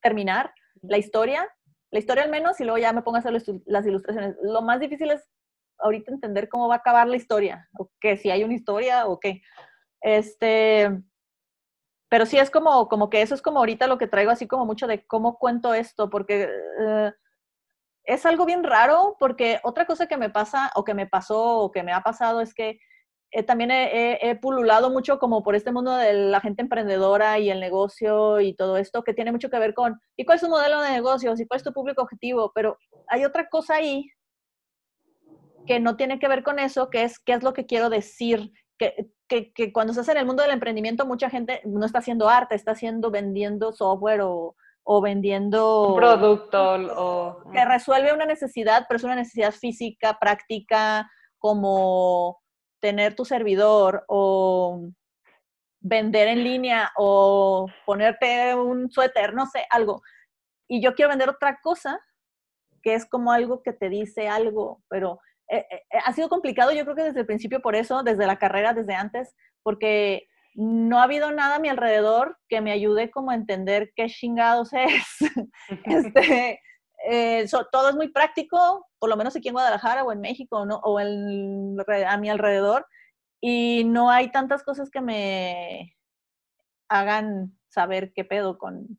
terminar, la historia, la historia al menos, y luego ya me pongo a hacer las ilustraciones. Lo más difícil es ahorita entender cómo va a acabar la historia, o que si hay una historia o qué. Este, pero sí es como, como que eso es como ahorita lo que traigo así como mucho de cómo cuento esto, porque... Eh, es algo bien raro porque otra cosa que me pasa o que me pasó o que me ha pasado es que eh, también he, pululado mucho como por este mundo de la gente emprendedora y el negocio y todo esto que tiene mucho que ver con, ¿y cuál es tu modelo de negocios? ¿Y cuál es tu público objetivo? Pero hay otra cosa ahí que no tiene que ver con eso, que es qué es lo que quiero decir. Que, que, que cuando hace en el mundo del emprendimiento, mucha gente no está haciendo arte, está haciendo, vendiendo software o, o vendiendo... Un producto o... Que resuelve una necesidad, pero es una necesidad física, práctica, como tener tu servidor o vender en línea o ponerte un suéter, no sé, algo. Y yo quiero vender otra cosa que es como algo que te dice algo, pero eh, eh, ha sido complicado yo creo que desde el principio por eso, desde la carrera, desde antes, porque no ha habido nada a mi alrededor que me ayude como a entender qué chingados es. este, eh, todo es muy práctico, por lo menos aquí en Guadalajara o en México ¿no? o en, a mi alrededor, y no hay tantas cosas que me hagan saber qué pedo con,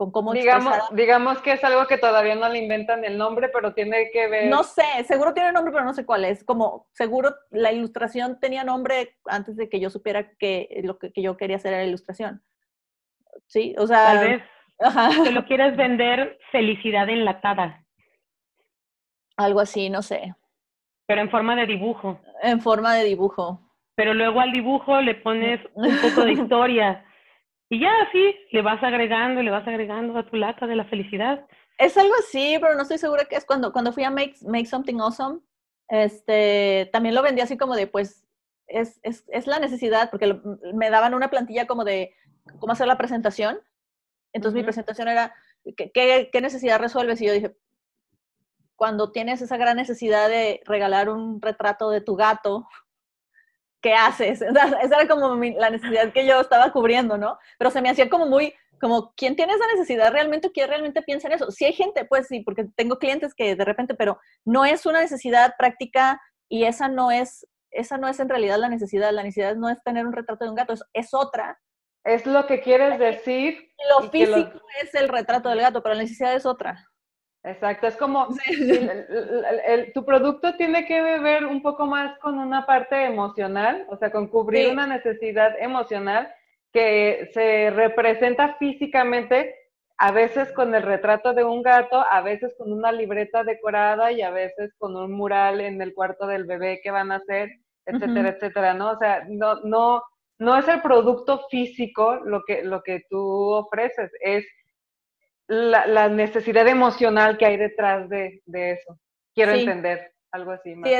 con cómo digamos, digamos que es algo que todavía no le inventan el nombre, pero tiene que ver... No sé, seguro tiene nombre, pero no sé cuál es. Como seguro la ilustración tenía nombre antes de que yo supiera que lo que, que yo quería hacer era ilustración. Sí, o sea... Tal vez te lo quieres vender felicidad enlatada. Algo así, no sé. Pero en forma de dibujo. En forma de dibujo. Pero luego al dibujo le pones un poco de historia. Y ya así le vas agregando le vas agregando a tu lata de la felicidad. Es algo así, pero no estoy segura que es cuando, cuando fui a Make, Make Something Awesome. Este, también lo vendí así como de, pues, es, es, es la necesidad, porque me daban una plantilla como de cómo hacer la presentación entonces mi presentación era, ¿qué, necesidad resuelves? Y yo dije, cuando tienes esa gran necesidad de regalar un retrato de tu gato, ¿qué haces? esa era como la necesidad que yo estaba cubriendo, ¿no? Pero se me hacía como muy, como, ¿quién tiene esa necesidad realmente? ¿Quién realmente piensa en eso? Si hay gente, pues sí, porque tengo clientes que de repente, pero no es una necesidad práctica y esa no es, esa no es en realidad la necesidad. La necesidad no es tener un retrato de un gato, es, es otra es lo que quieres decir. Lo físico es el retrato del gato, pero la necesidad es otra. Exacto, es como tu producto tiene que ver un poco más con una parte emocional, o sea, con cubrir una necesidad emocional que se representa físicamente, a veces con el retrato de un gato, a veces con una libreta decorada y a veces con un mural en el cuarto del bebé que van a hacer, etcétera, etcétera, ¿no? O sea, no, no, no es el producto físico lo que, lo que tú ofreces, es la, necesidad emocional que hay detrás de, eso. Quiero entender algo así. sí,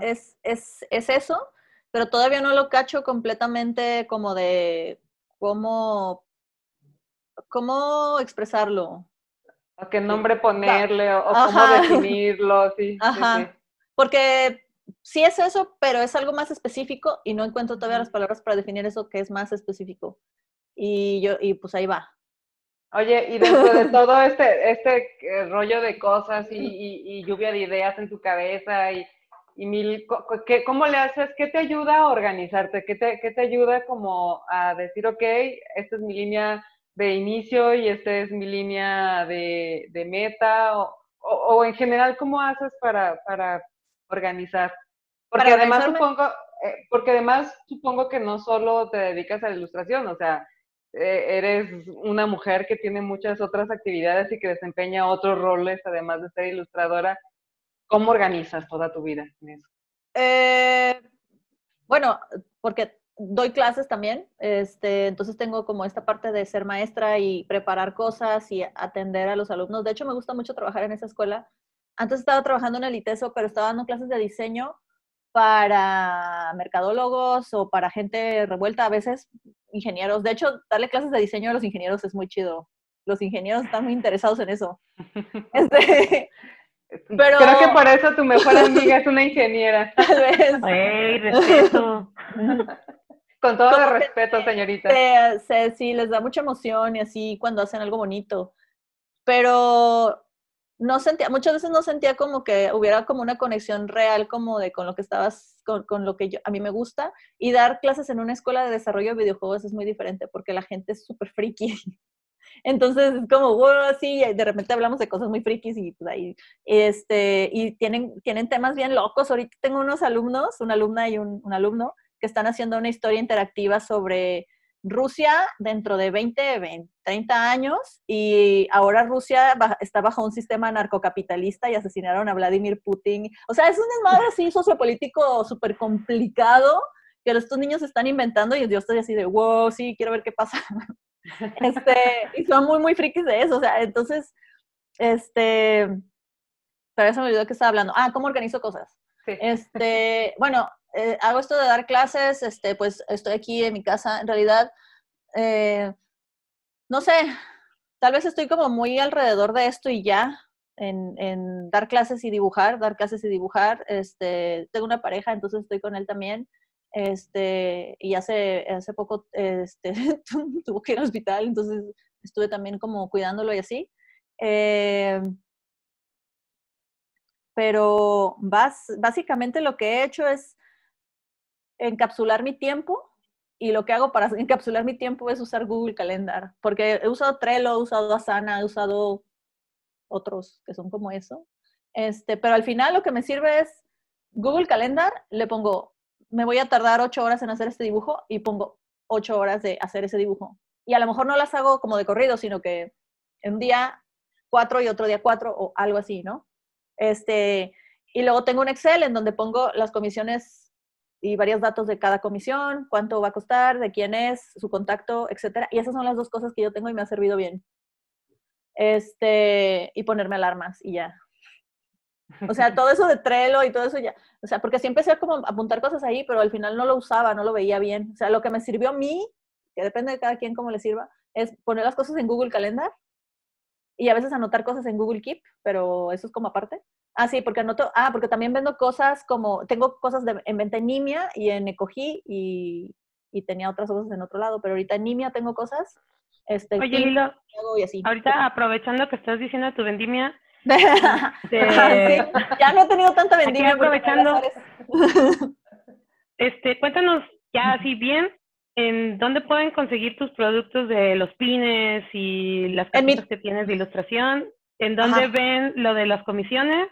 es, es, eso, pero todavía no lo cacho completamente como de cómo, cómo expresarlo. O qué nombre ponerle, o, cómo definirlo, sí. Ajá. Porque sí es eso, pero es algo más específico y no encuentro todavía las palabras para definir eso que es más específico. Y yo, y pues ahí va. Oye, y dentro de todo este, este eh, rollo de cosas y, lluvia de ideas en tu cabeza y, mil, ¿cómo le haces? ¿Qué te ayuda a organizarte? ¿Qué te, qué te ayuda como a decir, ok, esta es mi línea de inicio y esta es mi línea de, de meta? O, o, en general, ¿cómo haces para, para organizar. Porque además supongo, eh, porque además supongo que no solo te dedicas a la ilustración, o sea, eres una mujer que tiene muchas otras actividades y que desempeña otros roles, además de ser ilustradora. ¿Cómo organizas toda tu vida en eso? Eh, bueno, porque doy clases también, este, entonces tengo como esta parte de ser maestra y preparar cosas y atender a los alumnos. De hecho, me gusta mucho trabajar en esa escuela antes estaba trabajando en el ITESO, pero estaba dando clases de diseño para mercadólogos o para gente revuelta, a veces ingenieros. De hecho, darle clases de diseño a los ingenieros es muy chido. Los ingenieros están muy interesados en eso. Este, pero... Creo que por eso tu mejor amiga es una ingeniera. Tal vez. Ay, respeto. Con todo el respeto, señorita. sí, les da mucha emoción y así cuando hacen algo bonito. Pero no sentía, muchas veces no sentía como que hubiera como una conexión real como de con lo que estabas, con, lo que yo, a mí me gusta. Y dar clases en una escuela de desarrollo de videojuegos es muy diferente porque la gente es súper friki. Entonces es como, wow, sí, y de repente hablamos de cosas muy frikis y pues ahí, este, y tienen, tienen temas bien locos. Ahorita tengo unos alumnos, una alumna y un, un alumno, que están haciendo una historia interactiva sobre Rusia dentro de 20, 20, 30 años y ahora Rusia está bajo un sistema narcocapitalista y asesinaron a Vladimir Putin. O sea, es un desmadre así sociopolítico súper complicado que estos niños están inventando y yo estoy así de, wow, sí, quiero ver qué pasa. este, y son muy, muy frikis de eso. O sea, entonces, este, pero eso me olvidó que estaba hablando. Ah, ¿cómo organizo cosas? Este, bueno, eh, hago esto de dar clases, este, pues estoy aquí en mi casa, en realidad, eh, no sé, tal vez estoy como muy alrededor de esto y ya, en, dar clases y dibujar, dar clases y dibujar, este, tengo una pareja, entonces estoy con él también, este, y hace, hace poco, este, tuvo que ir al hospital, entonces estuve también como cuidándolo y así. Eh, pero básicamente lo que he hecho es encapsular mi tiempo y lo que hago para encapsular mi tiempo es usar Google Calendar, porque he usado Trello, he usado Asana, he usado otros que son como eso. Este, pero al final lo que me sirve es Google Calendar, le pongo, me voy a tardar ocho horas en hacer este dibujo y pongo ocho horas de hacer ese dibujo. Y a lo mejor no las hago como de corrido, sino que un día cuatro y otro día cuatro o algo así, ¿no? Este, y luego tengo un Excel en donde pongo las comisiones y varios datos de cada comisión, cuánto va a costar, de quién es, su contacto, etcétera. Y esas son las dos cosas que yo tengo y me ha servido bien. Este, y ponerme alarmas y ya. O sea, todo eso de Trello y todo eso ya. O sea, porque sí empecé como apuntar cosas ahí, pero al final no lo usaba, no lo veía bien. O sea, lo que me sirvió a mí, que depende de cada quien cómo le sirva, es poner las cosas en Google Calendar y a veces anotar cosas en Google Keep, pero eso es como aparte. Ah, sí, porque anoto, ah, porque también vendo cosas como, tengo cosas de, en venta en Nimia y en Ecogi y, y, tenía otras cosas en otro lado, pero ahorita en Nimia tengo cosas. Este, Oye, Lilo, ahorita aprovechando que estás diciendo tu vendimia, este, ya no he tenido tanta vendimia. aprovechando, este, cuéntanos ya así bien, ¿en dónde pueden conseguir tus productos de los pines y las cosas que tienes de ilustración? ¿En dónde ven lo de las comisiones?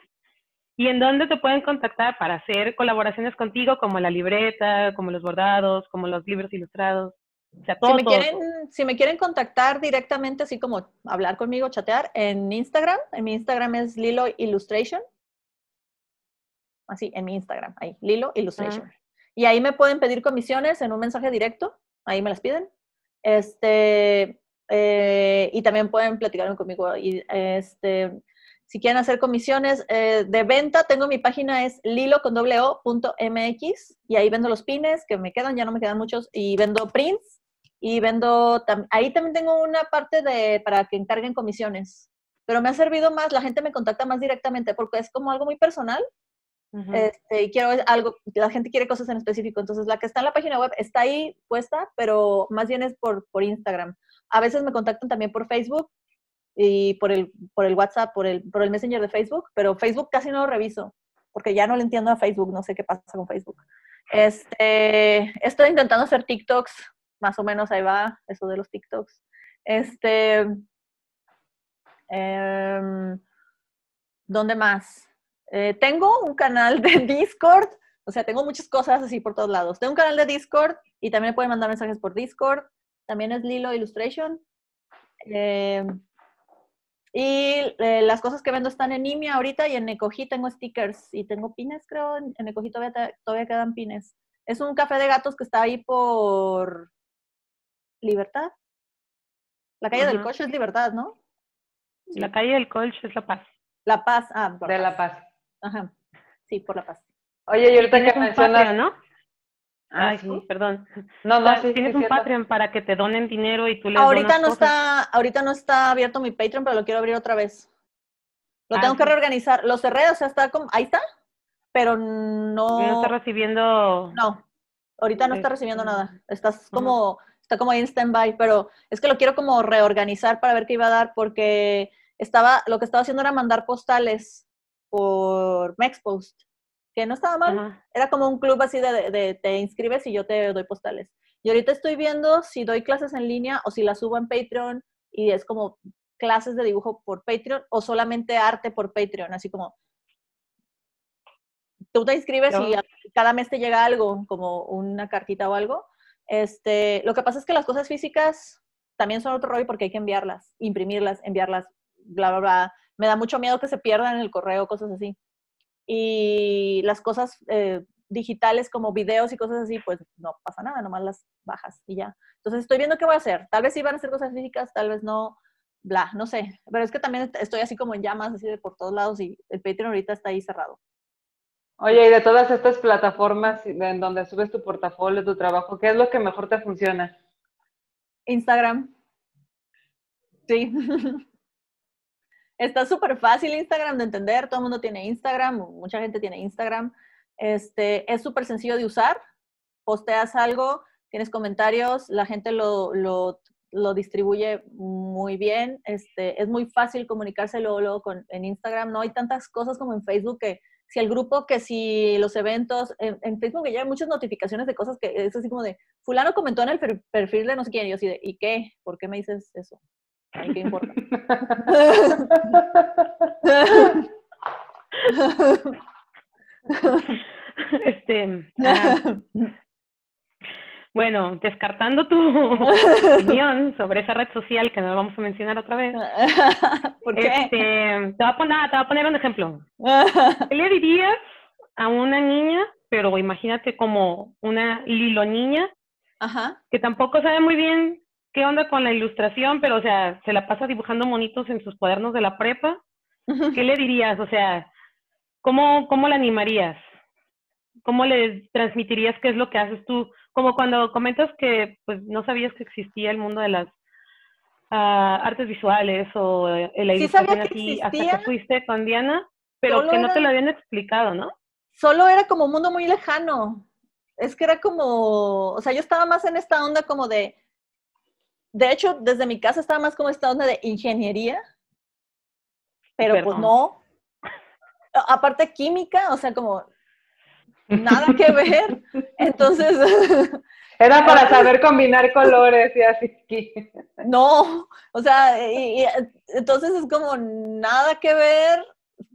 ¿Y en dónde te pueden contactar para hacer colaboraciones contigo, como la libreta, como los bordados, como los libros ilustrados? si, me quieren, si me quieren contactar directamente, así como hablar conmigo, chatear, en Instagram, en mi Instagram es Lilo Illustration. Así, en mi Instagram, ahí, Lilo Illustration. Y ahí me pueden pedir comisiones en un mensaje directo, ahí me las piden. Este, eh, y también pueden platicar conmigo. Y, este, si quieren hacer comisiones eh, de venta, tengo mi página es lilo con MX y ahí vendo los pines que me quedan, ya no me quedan muchos, y vendo prints y vendo, ahí también tengo una parte de para que encarguen comisiones, pero me ha servido más, la gente me contacta más directamente porque es como algo muy personal. este, y quiero algo, la gente quiere cosas en específico, entonces la que está en la página web está ahí puesta, pero más bien es por, por Instagram. A veces me contactan también por Facebook y por el, por el WhatsApp, por el, por el Messenger de Facebook, pero Facebook casi no lo reviso, porque ya no le entiendo a Facebook, no sé qué pasa con Facebook. Este, estoy intentando hacer TikToks, más o menos ahí va eso de los TikToks. Este, em, ¿dónde más? Eh, tengo un canal de Discord, o sea, tengo muchas cosas así por todos lados. Tengo un canal de Discord y también me pueden mandar mensajes por Discord. También es Lilo Illustration. Em, y eh, las cosas que vendo están en Nimia ahorita y en Ecoji tengo stickers y tengo pines, creo. En, Ecoji todavía, todavía quedan pines. Es un café de gatos que está ahí por Libertad. La calle del Coche es Libertad, ¿no? La calle del Coche es La Paz. La Paz, ah, de La Paz. Ajá. Sí, por La Paz. Oye, y ahorita que mencionas, ¿no? Ah, Ay, sí, perdón. No, no, sí, Tienes un Patreon para que te donen dinero y tú les ahorita no está Ahorita no está abierto mi Patreon, pero lo quiero abrir otra vez. Lo ah, tengo que reorganizar. Lo cerré, o sea, está como, ahí está, pero no... No está recibiendo... No, ahorita no está recibiendo nada. Estás como, está como ahí en stand-by, pero es que lo quiero como reorganizar para ver qué iba a dar, porque estaba, lo que estaba haciendo era mandar postales por Mexpost que no estaba mal. Era como un club así de, te inscribes y yo te doy postales. Y ahorita estoy viendo si doy clases en línea o si las subo en Patreon y es como clases de dibujo por Patreon o solamente arte por Patreon, así como tú te inscribes y cada mes te llega algo, como una cartita o algo. Este, lo que pasa es que las cosas físicas también son otro rollo porque hay que enviarlas, imprimirlas, enviarlas, bla, bla, bla. Me da mucho miedo que se pierdan en el correo, cosas así. Y las cosas eh, digitales como videos y cosas así, pues no pasa nada, nomás las bajas y ya. Entonces estoy viendo qué voy a hacer. Tal vez sí van a ser cosas físicas, tal vez no, bla, no sé. Pero es que también estoy así como en llamas, así de por todos lados y el Patreon ahorita está ahí cerrado. Oye, y de todas estas plataformas en donde subes tu portafolio, tu trabajo, ¿qué es lo que mejor te funciona? Instagram. Sí. Está súper fácil Instagram de entender, todo el mundo tiene Instagram, mucha gente tiene Instagram. Este, es súper sencillo de usar, posteas algo, tienes comentarios, la gente lo, lo, lo distribuye muy bien, este, es muy fácil comunicarse luego, con, en Instagram, no hay tantas cosas como en Facebook que si el grupo, que si los eventos, en, Facebook ya hay muchas notificaciones de cosas que es así como de, fulano comentó en el perfil de no sé quién, y yo de, ¿y qué? ¿Por qué me dices eso? ¿Qué importa? este, ah, bueno, descartando tu opinión sobre esa red social que no vamos a mencionar otra vez. ¿Por qué? Este, te, voy a poner, te voy a poner un ejemplo. ¿Qué le dirías a una niña, pero imagínate como una lilo niña, que tampoco sabe muy bien qué onda con la ilustración, pero o sea, se la pasa dibujando monitos en sus cuadernos de la prepa? ¿Qué le dirías? O sea, ¿cómo, cómo la animarías? ¿Cómo le transmitirías qué es lo que haces tú? Como cuando comentas que pues no sabías que existía el mundo de las ah, artes visuales o el eh, la ilustración así hasta que fuiste con Diana, pero que no te lo habían explicado, ¿no? Solo era como un mundo muy lejano. Es que era como, o sea, yo estaba más en esta onda como de, de hecho, desde mi casa estaba más como esta onda de ingeniería, pero pues no. Aparte química, o sea, como nada que ver. Entonces. Era para saber combinar colores y así. No, o sea, entonces es como nada que ver,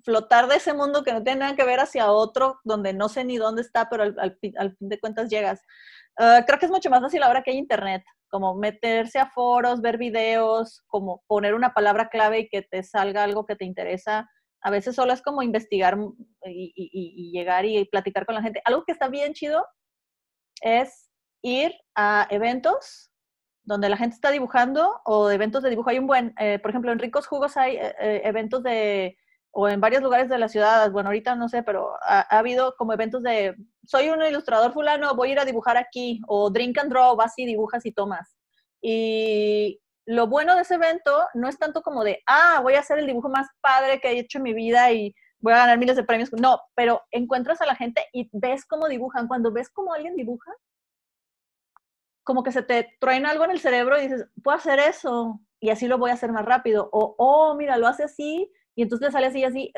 flotar de ese mundo que no tiene nada que ver hacia otro, donde no sé ni dónde está, pero al, fin de cuentas llegas. Ah, creo que es mucho más fácil ahora que hay internet, como meterse a foros, ver videos, como poner una palabra clave y que te salga algo que te interesa a veces solo es como investigar y, llegar y platicar con la gente. Algo que está bien chido es ir a eventos donde la gente está dibujando o eventos de dibujo. Hay un buen, eh, por ejemplo, en Ricos Jugos hay eh, eh, eventos de, o en varios lugares de la ciudad, bueno, ahorita no sé, pero ha, ha, habido como eventos de, soy un ilustrador fulano, voy a ir a dibujar aquí, o Drink and Draw, vas y dibujas y tomas. Y lo bueno de ese evento no es tanto como de, ah, voy a hacer el dibujo más padre que he hecho en mi vida y voy a ganar miles de premios. No, pero encuentras a la gente y ves cómo dibujan. Cuando ves cómo alguien dibuja, como que se te truena algo en el cerebro y dices, puedo hacer eso y así lo voy a hacer más rápido. O, oh, mira, lo hace así y entonces le sale así y así.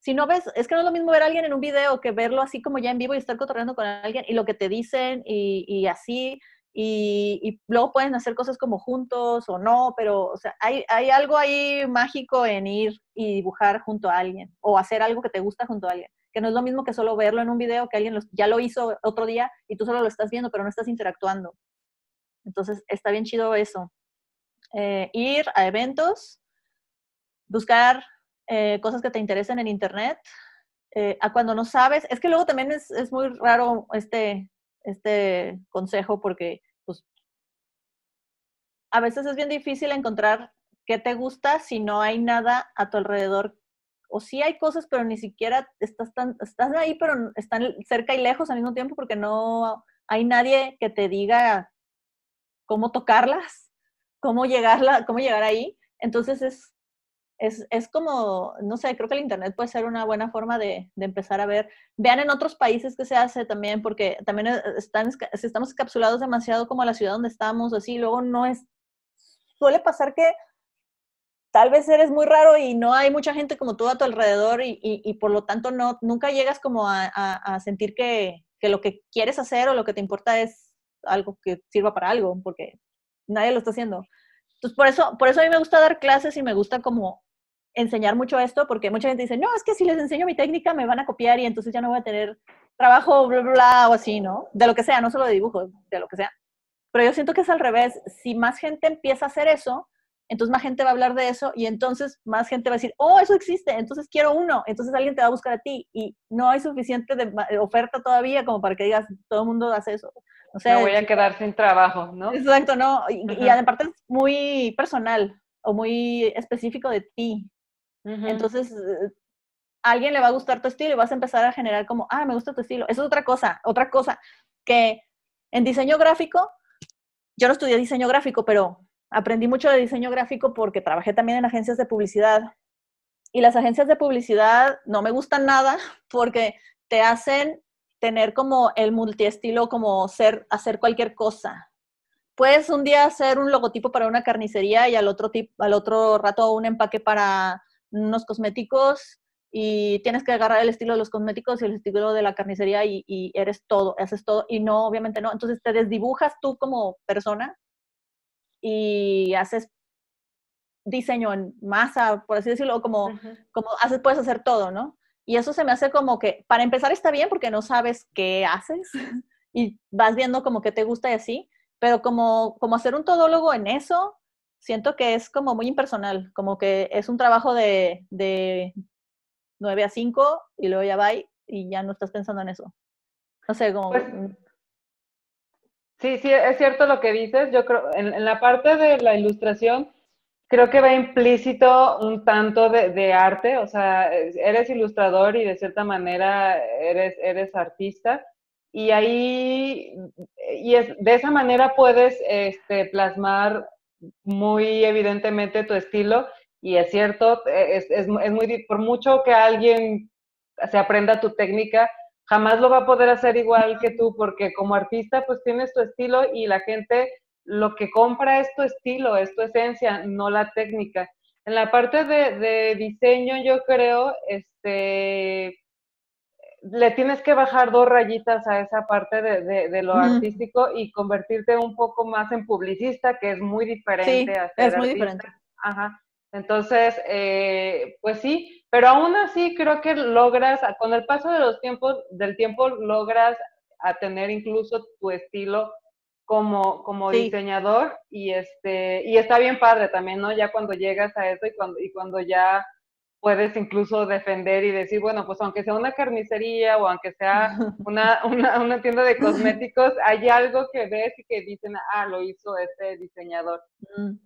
Si no ves, es que no es lo mismo ver a alguien en un video que verlo así como ya en vivo y estar cotorreando con alguien y lo que te dicen y, y así y, luego pueden hacer cosas como juntos o no, pero o sea, hay, hay, algo ahí mágico en ir y dibujar junto a alguien o hacer algo que te gusta junto a alguien, que no es lo mismo que solo verlo en un video que alguien ya lo hizo otro día y tú solo lo estás viendo, pero no estás interactuando. Entonces, está bien chido eso. Eh, ir a eventos, buscar eh, cosas que te interesen en Internet, eh, a cuando no sabes, es que luego también es, es muy raro este, este consejo porque pues, a veces es bien difícil encontrar qué te gusta si no hay nada a tu alrededor. O sí hay cosas, pero ni siquiera estás, tan, estás ahí, pero están cerca y lejos al mismo tiempo porque no hay nadie que te diga cómo tocarlas, cómo, llegarla, cómo llegar ahí. Entonces es, es, es, como, no sé, creo que el Internet puede ser una buena forma de, de, empezar a ver. Vean en otros países que se hace también, porque también eh, están, estamos encapsulados demasiado como la ciudad donde estamos, así, luego no es, suele pasar que tal vez eres muy raro y no hay mucha gente como tú a tu alrededor y, y, y por lo tanto no, nunca llegas como a, a, a sentir que, que lo que quieres hacer o lo que te importa es algo que sirva para algo, porque nadie lo está haciendo. Entonces, por eso, por eso a mí me gusta dar clases y me gusta como enseñar mucho esto, porque mucha gente dice, no, es que si les enseño mi técnica me van a copiar y entonces ya no voy a tener trabajo, bla, bla, bla, o así, ¿no? De lo que sea, no solo de dibujo, de lo que sea. Pero yo siento que es al revés. Si más gente empieza a hacer eso, entonces más gente va a hablar de eso y entonces más gente va a decir, oh, eso existe, entonces quiero uno, entonces alguien te va a buscar a ti y no hay suficiente de oferta todavía como para que digas, todo el mundo hace eso. O sea, voy a quedar sin trabajo, ¿no? Exacto, no. Y, y aparte es muy personal o muy específico de ti. Entonces, a alguien le va a gustar tu estilo y vas a empezar a generar como, ah, me gusta tu estilo. Eso es otra cosa, otra cosa que en diseño gráfico, yo no estudié diseño gráfico, pero aprendí mucho de diseño gráfico porque trabajé también en agencias de publicidad. Y las agencias de publicidad no me gustan nada porque te hacen tener como el multiestilo, como ser, hacer cualquier cosa. Puedes un día hacer un logotipo para una carnicería y al otro, al otro rato un empaque para unos cosméticos y tienes que agarrar el estilo de los cosméticos y el estilo de la carnicería y, y eres todo, haces todo y no, obviamente no. Entonces te desdibujas tú como persona y haces diseño en masa, por así decirlo, como, como haces, puedes hacer todo, ¿no? Y eso se me hace como que, para empezar está bien porque no sabes qué haces y vas viendo como que te gusta y así, pero como, como hacer un todólogo en eso, siento que es como muy impersonal, como que es un trabajo de, de 9 a 5 y luego ya va y ya no estás pensando en eso. No sé, como... Pues Sí, sí, es cierto lo que dices. Yo creo, en, la parte de la ilustración, creo que va implícito un tanto de, arte, o sea, eres ilustrador y de cierta manera eres, eres artista. Y ahí, y es, de esa manera puedes este, plasmar muy evidentemente tu estilo. Y es cierto, es, es, es muy, por mucho que alguien se aprenda tu técnica, jamás lo va a poder hacer igual que tú, porque como artista pues tienes tu estilo y la gente lo que compra es tu estilo, es tu esencia, no la técnica. En la parte de, diseño yo creo, este, le tienes que bajar dos rayitas a esa parte de, lo artístico y convertirte un poco más en publicista, que es muy diferente. a ser es muy diferente. Ajá. Entonces, eh, pues sí, pero aún así creo que logras, con el paso de los tiempos, del tiempo, logras a tener incluso tu estilo como, como diseñador y este, y está bien padre también, ¿no? Ya cuando llegas a eso y cuando, y cuando ya puedes incluso defender y decir, bueno, pues aunque sea una carnicería o aunque sea una, una, una tienda de cosméticos, hay algo que ves y que dicen, ah, lo hizo este diseñador. Mm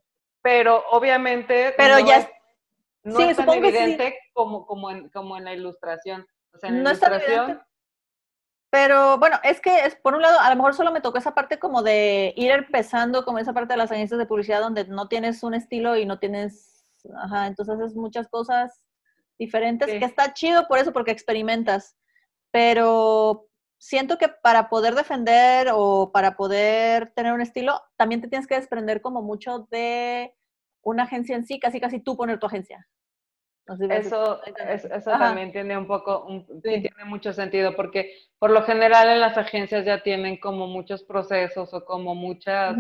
pero obviamente pero no ya es, no es tan evidente como, como, en, como en la ilustración. O sea, en no ilustración... Pero bueno, es que es, por un lado, a lo mejor solo me tocó esa parte como de ir empezando, como esa parte de las agencias de publicidad donde no tienes un estilo y no tienes, ajá, entonces haces muchas cosas diferentes, que está chido por eso, porque experimentas. Pero siento que para poder defender o para poder tener un estilo, también te tienes que desprender como mucho de una agencia en sí, casi casi tú poner tu agencia. eso, eso también tiene un poco, tiene mucho sentido, porque por lo general en las agencias ya tienen como muchos procesos o como muchos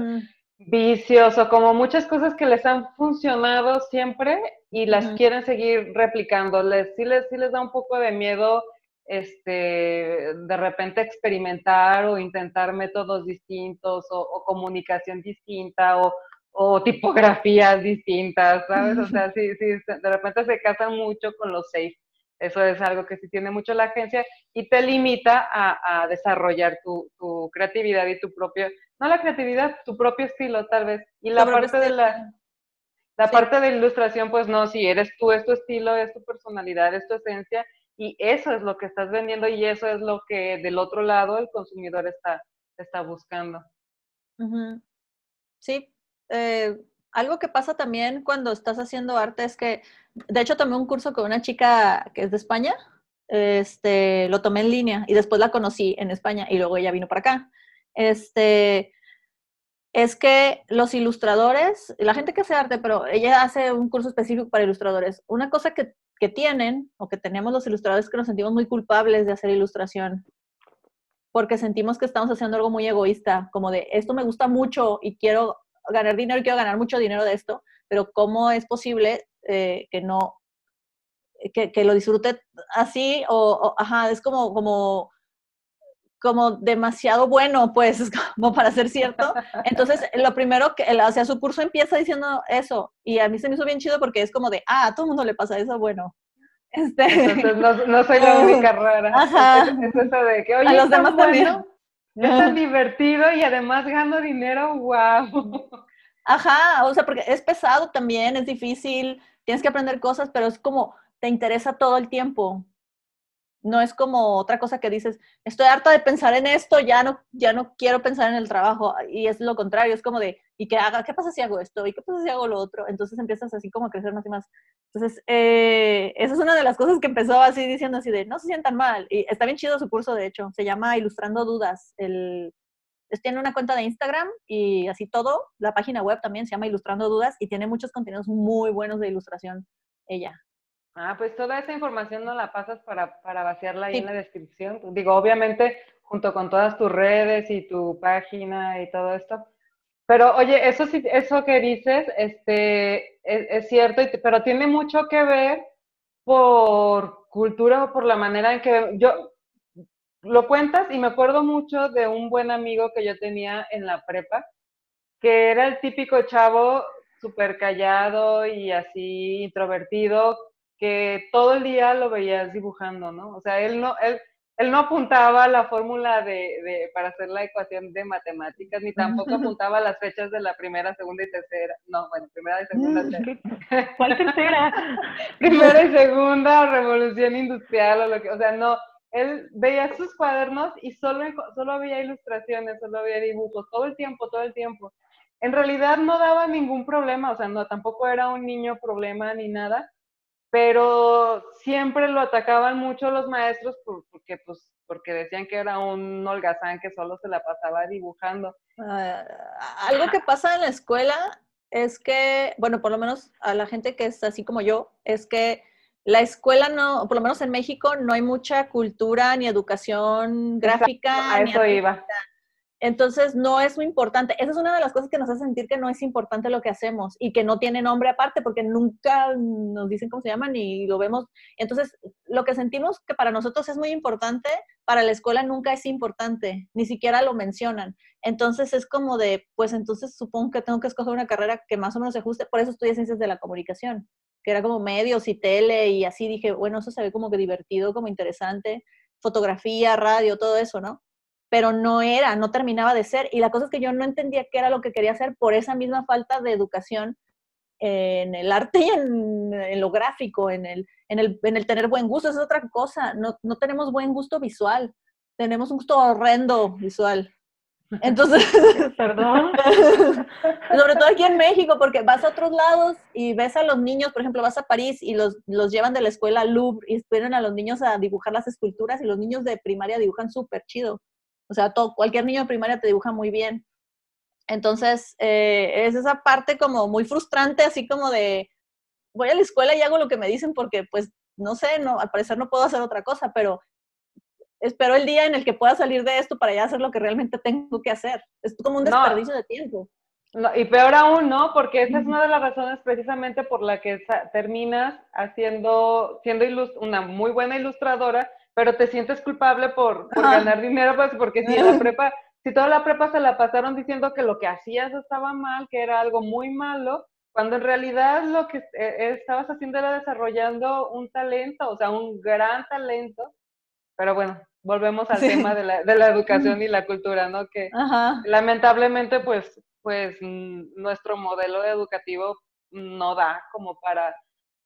vicios o como muchas cosas que les han funcionado siempre y las quieren seguir replicando. Les, sí, les, sí les da un poco de miedo este, de repente experimentar o intentar métodos distintos o, comunicación distinta o, o, tipografías distintas, ¿sabes? O sea, sí, sí, de repente se casan mucho con los safe. Eso es algo que sí tiene mucho la agencia y te limita a, a desarrollar tu, tu, creatividad y tu propio, no la creatividad, tu propio estilo tal vez. Y la parte de la, la parte de ilustración, pues no, si eres tú, es tu estilo, es tu personalidad, es tu esencia y eso es lo que estás vendiendo y eso es lo que del otro lado el consumidor está, está buscando. Sí, eh, algo que pasa también cuando estás haciendo arte es que, de hecho, tomé un curso con una chica que es de España, este, lo tomé en línea y después la conocí en España y luego ella vino para acá. Este, es que los ilustradores, la gente que hace arte, pero ella hace un curso específico para ilustradores, una cosa que que tienen o que tenemos los ilustradores que nos sentimos muy culpables de hacer ilustración, porque sentimos que estamos haciendo algo muy egoísta, como de esto me gusta mucho y quiero ganar dinero y quiero ganar mucho dinero de esto, pero ¿cómo es posible eh, que no, que, que, lo disfrute así? O, ajá, es como, como, como demasiado bueno, pues, como para ser cierto. Entonces, lo primero que, o sea, su curso empieza diciendo eso, y a mí se me hizo bien chido porque es como de, ah, a todo el mundo le pasa eso, bueno. Este... Entonces, no, no soy la única rara. Ajá. Es, eso de que, oye, a los demás bueno, es tan divertido y además gano dinero, wow. Ajá, o sea, porque es pesado también, es difícil, tienes que aprender cosas, pero es como, te interesa todo el tiempo. No es como otra cosa que dices, estoy harta de pensar en esto, ya no, ya no quiero pensar en el trabajo. Y es lo contrario, es como de, ¿y qué haga? ¿Qué pasa si hago esto? ¿Y qué pasa si hago lo otro? Entonces empiezas así como a crecer más y más. Entonces, eh, esa es una de las cosas que empezó así diciendo así de, no se sientan mal. Y está bien chido su curso, de hecho. Se llama Ilustrando Dudas. El, tiene una cuenta de Instagram y así todo. La página web también se llama Ilustrando Dudas y tiene muchos contenidos muy buenos de ilustración ella. Ah, pues toda esa información no la pasas para, para vaciarla ahí en la descripción. Digo, obviamente, junto con todas tus redes y tu página y todo esto. Pero oye, eso sí, eso que dices, este, es, cierto, pero tiene mucho que ver por cultura o por la manera en que yo lo cuentas y me acuerdo mucho de un buen amigo que yo tenía en la prepa, que era el típico chavo súper callado y así introvertido, que todo el día lo veías dibujando, ¿no? O sea, él no, él, él no apuntaba la fórmula de, de, para hacer la ecuación de matemáticas, ni tampoco apuntaba las fechas de la primera, segunda y tercera. No, bueno, primera y segunda. Mm, ¿Cuál tercera? primera y segunda, revolución industrial o lo que, o sea, no. Él veía sus cuadernos y solo, solo había ilustraciones, solo había dibujos, todo el tiempo, todo el tiempo. En realidad no daba ningún problema, o sea, no, tampoco era un niño problema ni nada, pero siempre lo atacaban mucho los maestros porque, pues, porque decían que era un holgazán que solo se la pasaba dibujando. Ah, algo que pasa en la escuela es que, bueno, por lo menos a la gente que es así como yo, es que la escuela no, por lo menos en México, no hay mucha cultura ni educación gráfica. a eso iba. Entonces, no es muy importante. Esa es una de las cosas que nos hace sentir que no es importante lo que hacemos y que no tiene nombre aparte porque nunca nos dicen cómo se llama ni lo vemos. Entonces, lo que sentimos que para nosotros es muy importante, para la escuela nunca es importante, ni siquiera lo mencionan. Entonces, es como de, pues entonces supongo que tengo que escoger una carrera que más o menos se ajuste. Por eso estudié ciencias de la comunicación, que era como medios y tele y así dije, bueno, eso se ve como que divertido, como interesante. Fotografía, radio, todo eso, ¿no? Pero no era, no terminaba de ser. Y la cosa es que yo no entendía qué era lo que quería hacer por esa misma falta de educación en el arte y en, lo gráfico, en el, en, el, en el tener buen gusto. es otra cosa. No, no tenemos buen gusto visual. Tenemos un gusto horrendo visual. Entonces, perdón. sobre todo aquí en México, porque vas a otros lados y ves a los niños, por ejemplo, vas a París y los, los llevan de la escuela al Louvre y esperan a los niños a dibujar las esculturas y los niños de primaria dibujan súper chido. O sea, todo, cualquier niño de primaria te dibuja muy bien. Entonces, eh, es esa parte como muy frustrante, así como de, voy a la escuela y hago lo que me dicen porque, pues, no sé, no, al parecer no puedo hacer otra cosa, pero espero el día en el que pueda salir de esto para ya hacer lo que realmente tengo que hacer. Es como un desperdicio de tiempo. y peor aún, ¿no? Porque esa es una de las razones precisamente por la que terminas haciendo, siendo una muy buena ilustradora, pero te sientes culpable por, ganar dinero, pues porque si la prepa, si toda la prepa se la pasaron diciendo que lo que hacías estaba mal, que era algo muy malo, cuando en realidad lo que eh, estabas haciendo era desarrollando un talento, o sea, un gran talento, pero bueno, volvemos al tema de la, de la, educación y la cultura, ¿no? Que lamentablemente, pues, pues nuestro modelo educativo no da como para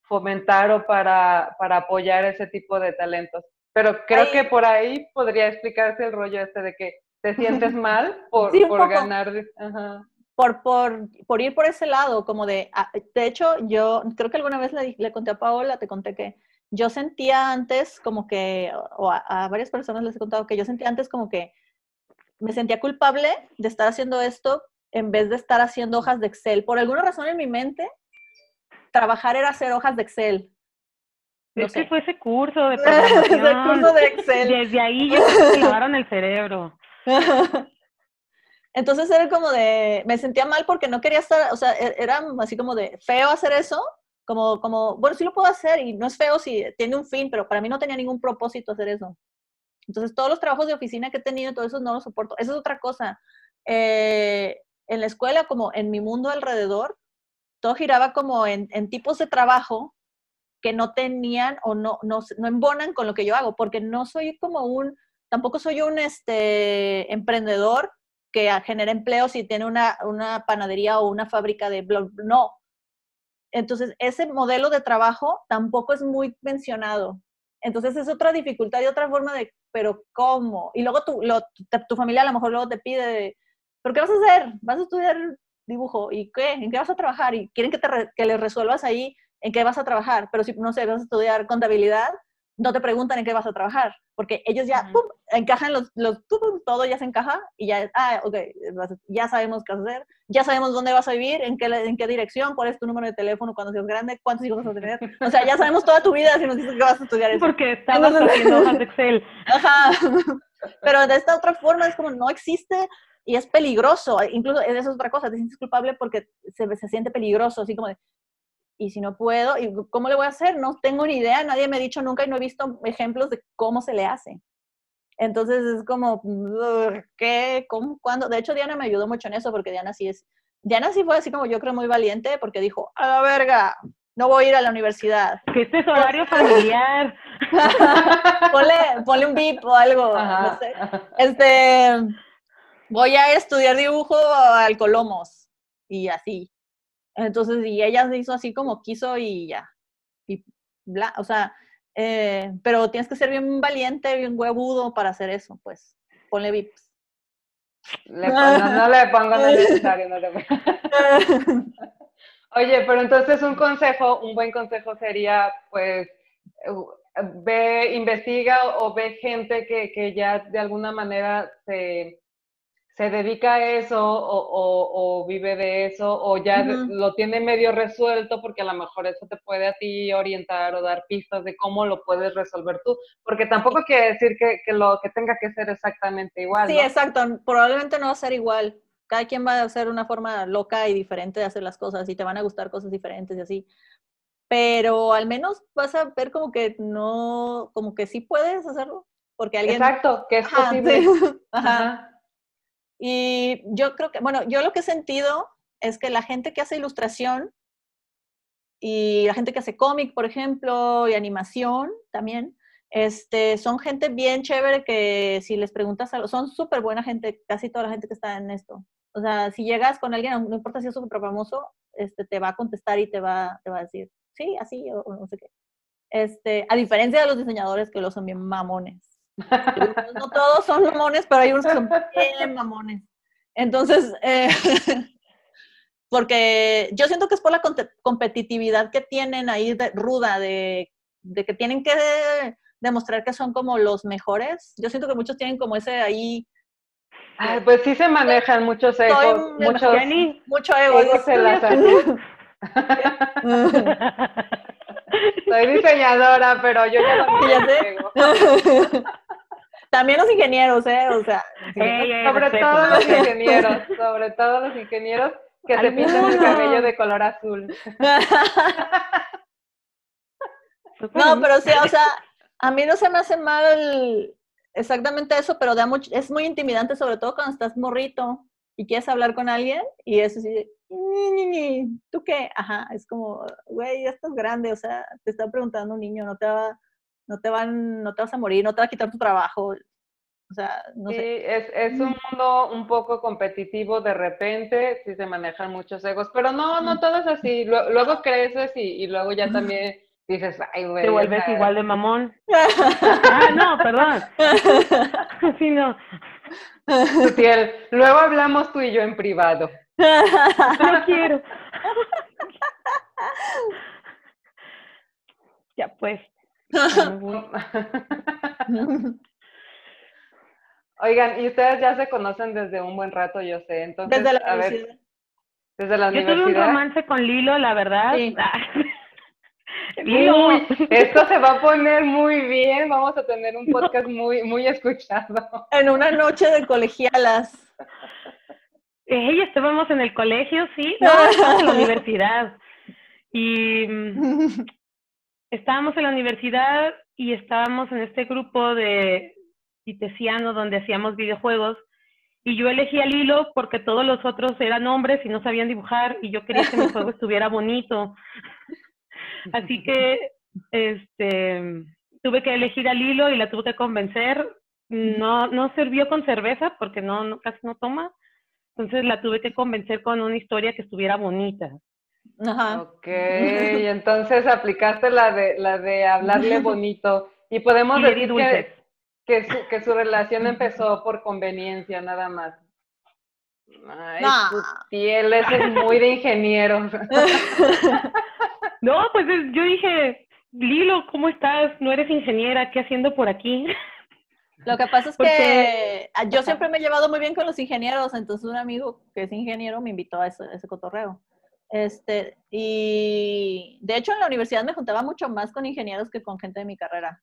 fomentar o para, para apoyar ese tipo de talentos. Pero creo que por ahí podría explicarse el rollo este de que te sientes mal por, por ganar. Por, por, por, ir por ese lado, como de, ah, de hecho, yo creo que alguna vez le, le conté a Paola, te conté que yo sentía antes como que, o a, varias personas les he contado que yo sentía antes como que me sentía culpable de estar haciendo esto en vez de estar haciendo hojas de Excel. Por alguna razón en mi mente, trabajar era hacer hojas de Excel. No es que fue ese curso de programación. curso de Excel. Desde ahí ya se lavaron el cerebro. Entonces era como de, me sentía mal porque no quería estar, o sea, e, era así como de feo hacer eso, como, como, bueno, sí lo puedo hacer y no es feo si tiene un fin, pero para mí no tenía ningún propósito hacer eso. Entonces todos los trabajos de oficina que he tenido, todo eso no lo soporto. Esa es otra cosa. Eh, en la escuela, como en mi mundo alrededor, todo giraba como en, en tipos de trabajo que no tenían o no, no, no embonan con lo que yo hago, porque no soy como un, tampoco soy un este, emprendedor que genera empleos y tiene una, una panadería o una fábrica de blog. No. Entonces, ese modelo de trabajo tampoco es muy mencionado. Entonces, es otra dificultad y otra forma de, pero ¿cómo? Y luego tu, lo, tu familia a lo mejor luego te pide, ¿pero qué vas a hacer? ¿Vas a estudiar dibujo? ¿Y qué? ¿En qué vas a trabajar? Y quieren que, te que les resuelvas ahí en qué vas a trabajar. Pero si, no sé, vas a estudiar contabilidad, no te preguntan en qué vas a trabajar, porque ellos ya encajan los, los todo ya se encaja y ya, ah, ok, ya sabemos qué hacer, ya sabemos dónde vas a vivir, en qué, en qué dirección, cuál es tu número de teléfono cuando seas grande, cuántos hijos vas a tener. O sea, ya sabemos toda tu vida si nos dices que vas a estudiar eso. Porque estamos haciendo hojas de Excel. Ajá. Pero de esta otra forma es como no existe y es peligroso. Incluso eso es otra cosa, te sientes culpable porque se, se siente peligroso, así como de, y si no puedo, ¿y cómo le voy a hacer? No tengo ni idea, nadie me ha dicho nunca y no he visto ejemplos de cómo se le hace. Entonces es como, ¿qué? ¿Cómo? ¿Cuándo? De hecho, Diana me ayudó mucho en eso porque Diana sí es, Diana sí fue así como yo creo muy valiente porque dijo, a la verga, no voy a ir a la universidad. Que este es horario familiar. ponle, un bip o algo, no sé. Este, voy a estudiar dibujo al Colomos y así. Entonces, y ella se hizo así como quiso y ya. Y bla, o sea, eh, pero tienes que ser bien valiente, bien huevudo para hacer eso, pues. Ponle vips. Le no le pongo necesario, no le Oye, pero entonces un consejo, un buen consejo sería, pues, ve, investiga o ve gente que, que ya de alguna manera se se dedica a eso o, vive de eso o ya lo tiene medio resuelto porque a lo mejor eso te puede a ti orientar o dar pistas de cómo lo puedes resolver tú, porque tampoco quiere decir que, lo que tenga que ser exactamente igual. Sí, exacto, probablemente no va a ser igual. Cada quien va a hacer una forma loca y diferente de hacer las cosas y te van a gustar cosas diferentes y así. Pero al menos vas a ver como que no, como que sí puedes hacerlo, porque alguien... Exacto, que es posible. Ajá. Y yo creo que, bueno, yo lo que he sentido es que la gente que hace ilustración y la gente que hace cómic, por ejemplo, y animación también, este, son gente bien chévere que si les preguntas algo, son súper buena gente, casi toda la gente que está en esto. O sea, si llegas con alguien, no importa si es súper famoso, este, te va a contestar y te va, te va a decir, sí, así o, no sé qué. Este, a diferencia de los diseñadores que lo son bien mamones. No todos son mamones, pero hay unos que son bien mamones. Entonces, eh, porque yo siento que es por la competitividad que tienen ahí de, ruda, de, que tienen que demostrar que son como los mejores. Yo siento que muchos tienen como ese ahí. pues sí se manejan muchos egos, muchos, mucho ego. Soy diseñadora, pero yo ya no sé. También los ingenieros, ¿eh? O sea, sobre todo los ingenieros, sobre todo los ingenieros que se pintan el cabello de color azul. no, pero sí, o sea, a mí no se me hace mal exactamente eso, pero da mucho, es muy intimidante, sobre todo cuando estás morrito y quieres hablar con alguien y eso sí, ¿tú qué? Ajá, es como, güey, ya estás grande, o sea, te está preguntando un niño, no te va no te van, no te vas a morir, no te va a quitar tu trabajo. O sea, no sí, sé. Es, es un mundo un poco competitivo de repente, sí se manejan muchos egos, pero no, no todo es así. Luego, creces y, luego ya también dices, ay, güey. Te vuelves igual de mamón. ah, no, perdón. sí, no. luego hablamos tú y yo en privado. No quiero. ya pues. Oigan, y ustedes ya se conocen desde un buen rato, yo sé. Entonces, desde la universidad. desde la yo universidad. tuve un romance con Lilo, la verdad. Lilo. esto se va a poner muy bien. Vamos a tener un podcast muy, muy escuchado. En una noche de colegialas. Hey, estábamos en el colegio, sí, no, estábamos en la universidad. Y mm, estábamos en la universidad y estábamos en este grupo de itesiano donde hacíamos videojuegos y yo elegí al hilo porque todos los otros eran hombres y no sabían dibujar y yo quería que mi juego estuviera bonito. Así que este tuve que elegir al hilo y la tuve que convencer. No, no sirvió con cerveza porque no, casi no toma. Entonces la tuve que convencer con una historia que estuviera bonita. Ajá. Ok, entonces aplicaste la de, la de hablarle bonito. Y podemos decir que, su, que su relación empezó por conveniencia, nada más. Ay, no. piel, eso es muy de ingeniero. no, pues yo dije, Lilo, ¿cómo estás? ¿No eres ingeniera? ¿Qué haciendo por aquí? Lo que pasa es que yo siempre me he llevado muy bien con los ingenieros, entonces un amigo que es ingeniero me invitó a ese, ese cotorreo. Este, y de hecho en la universidad me juntaba mucho más con ingenieros que con gente de mi carrera.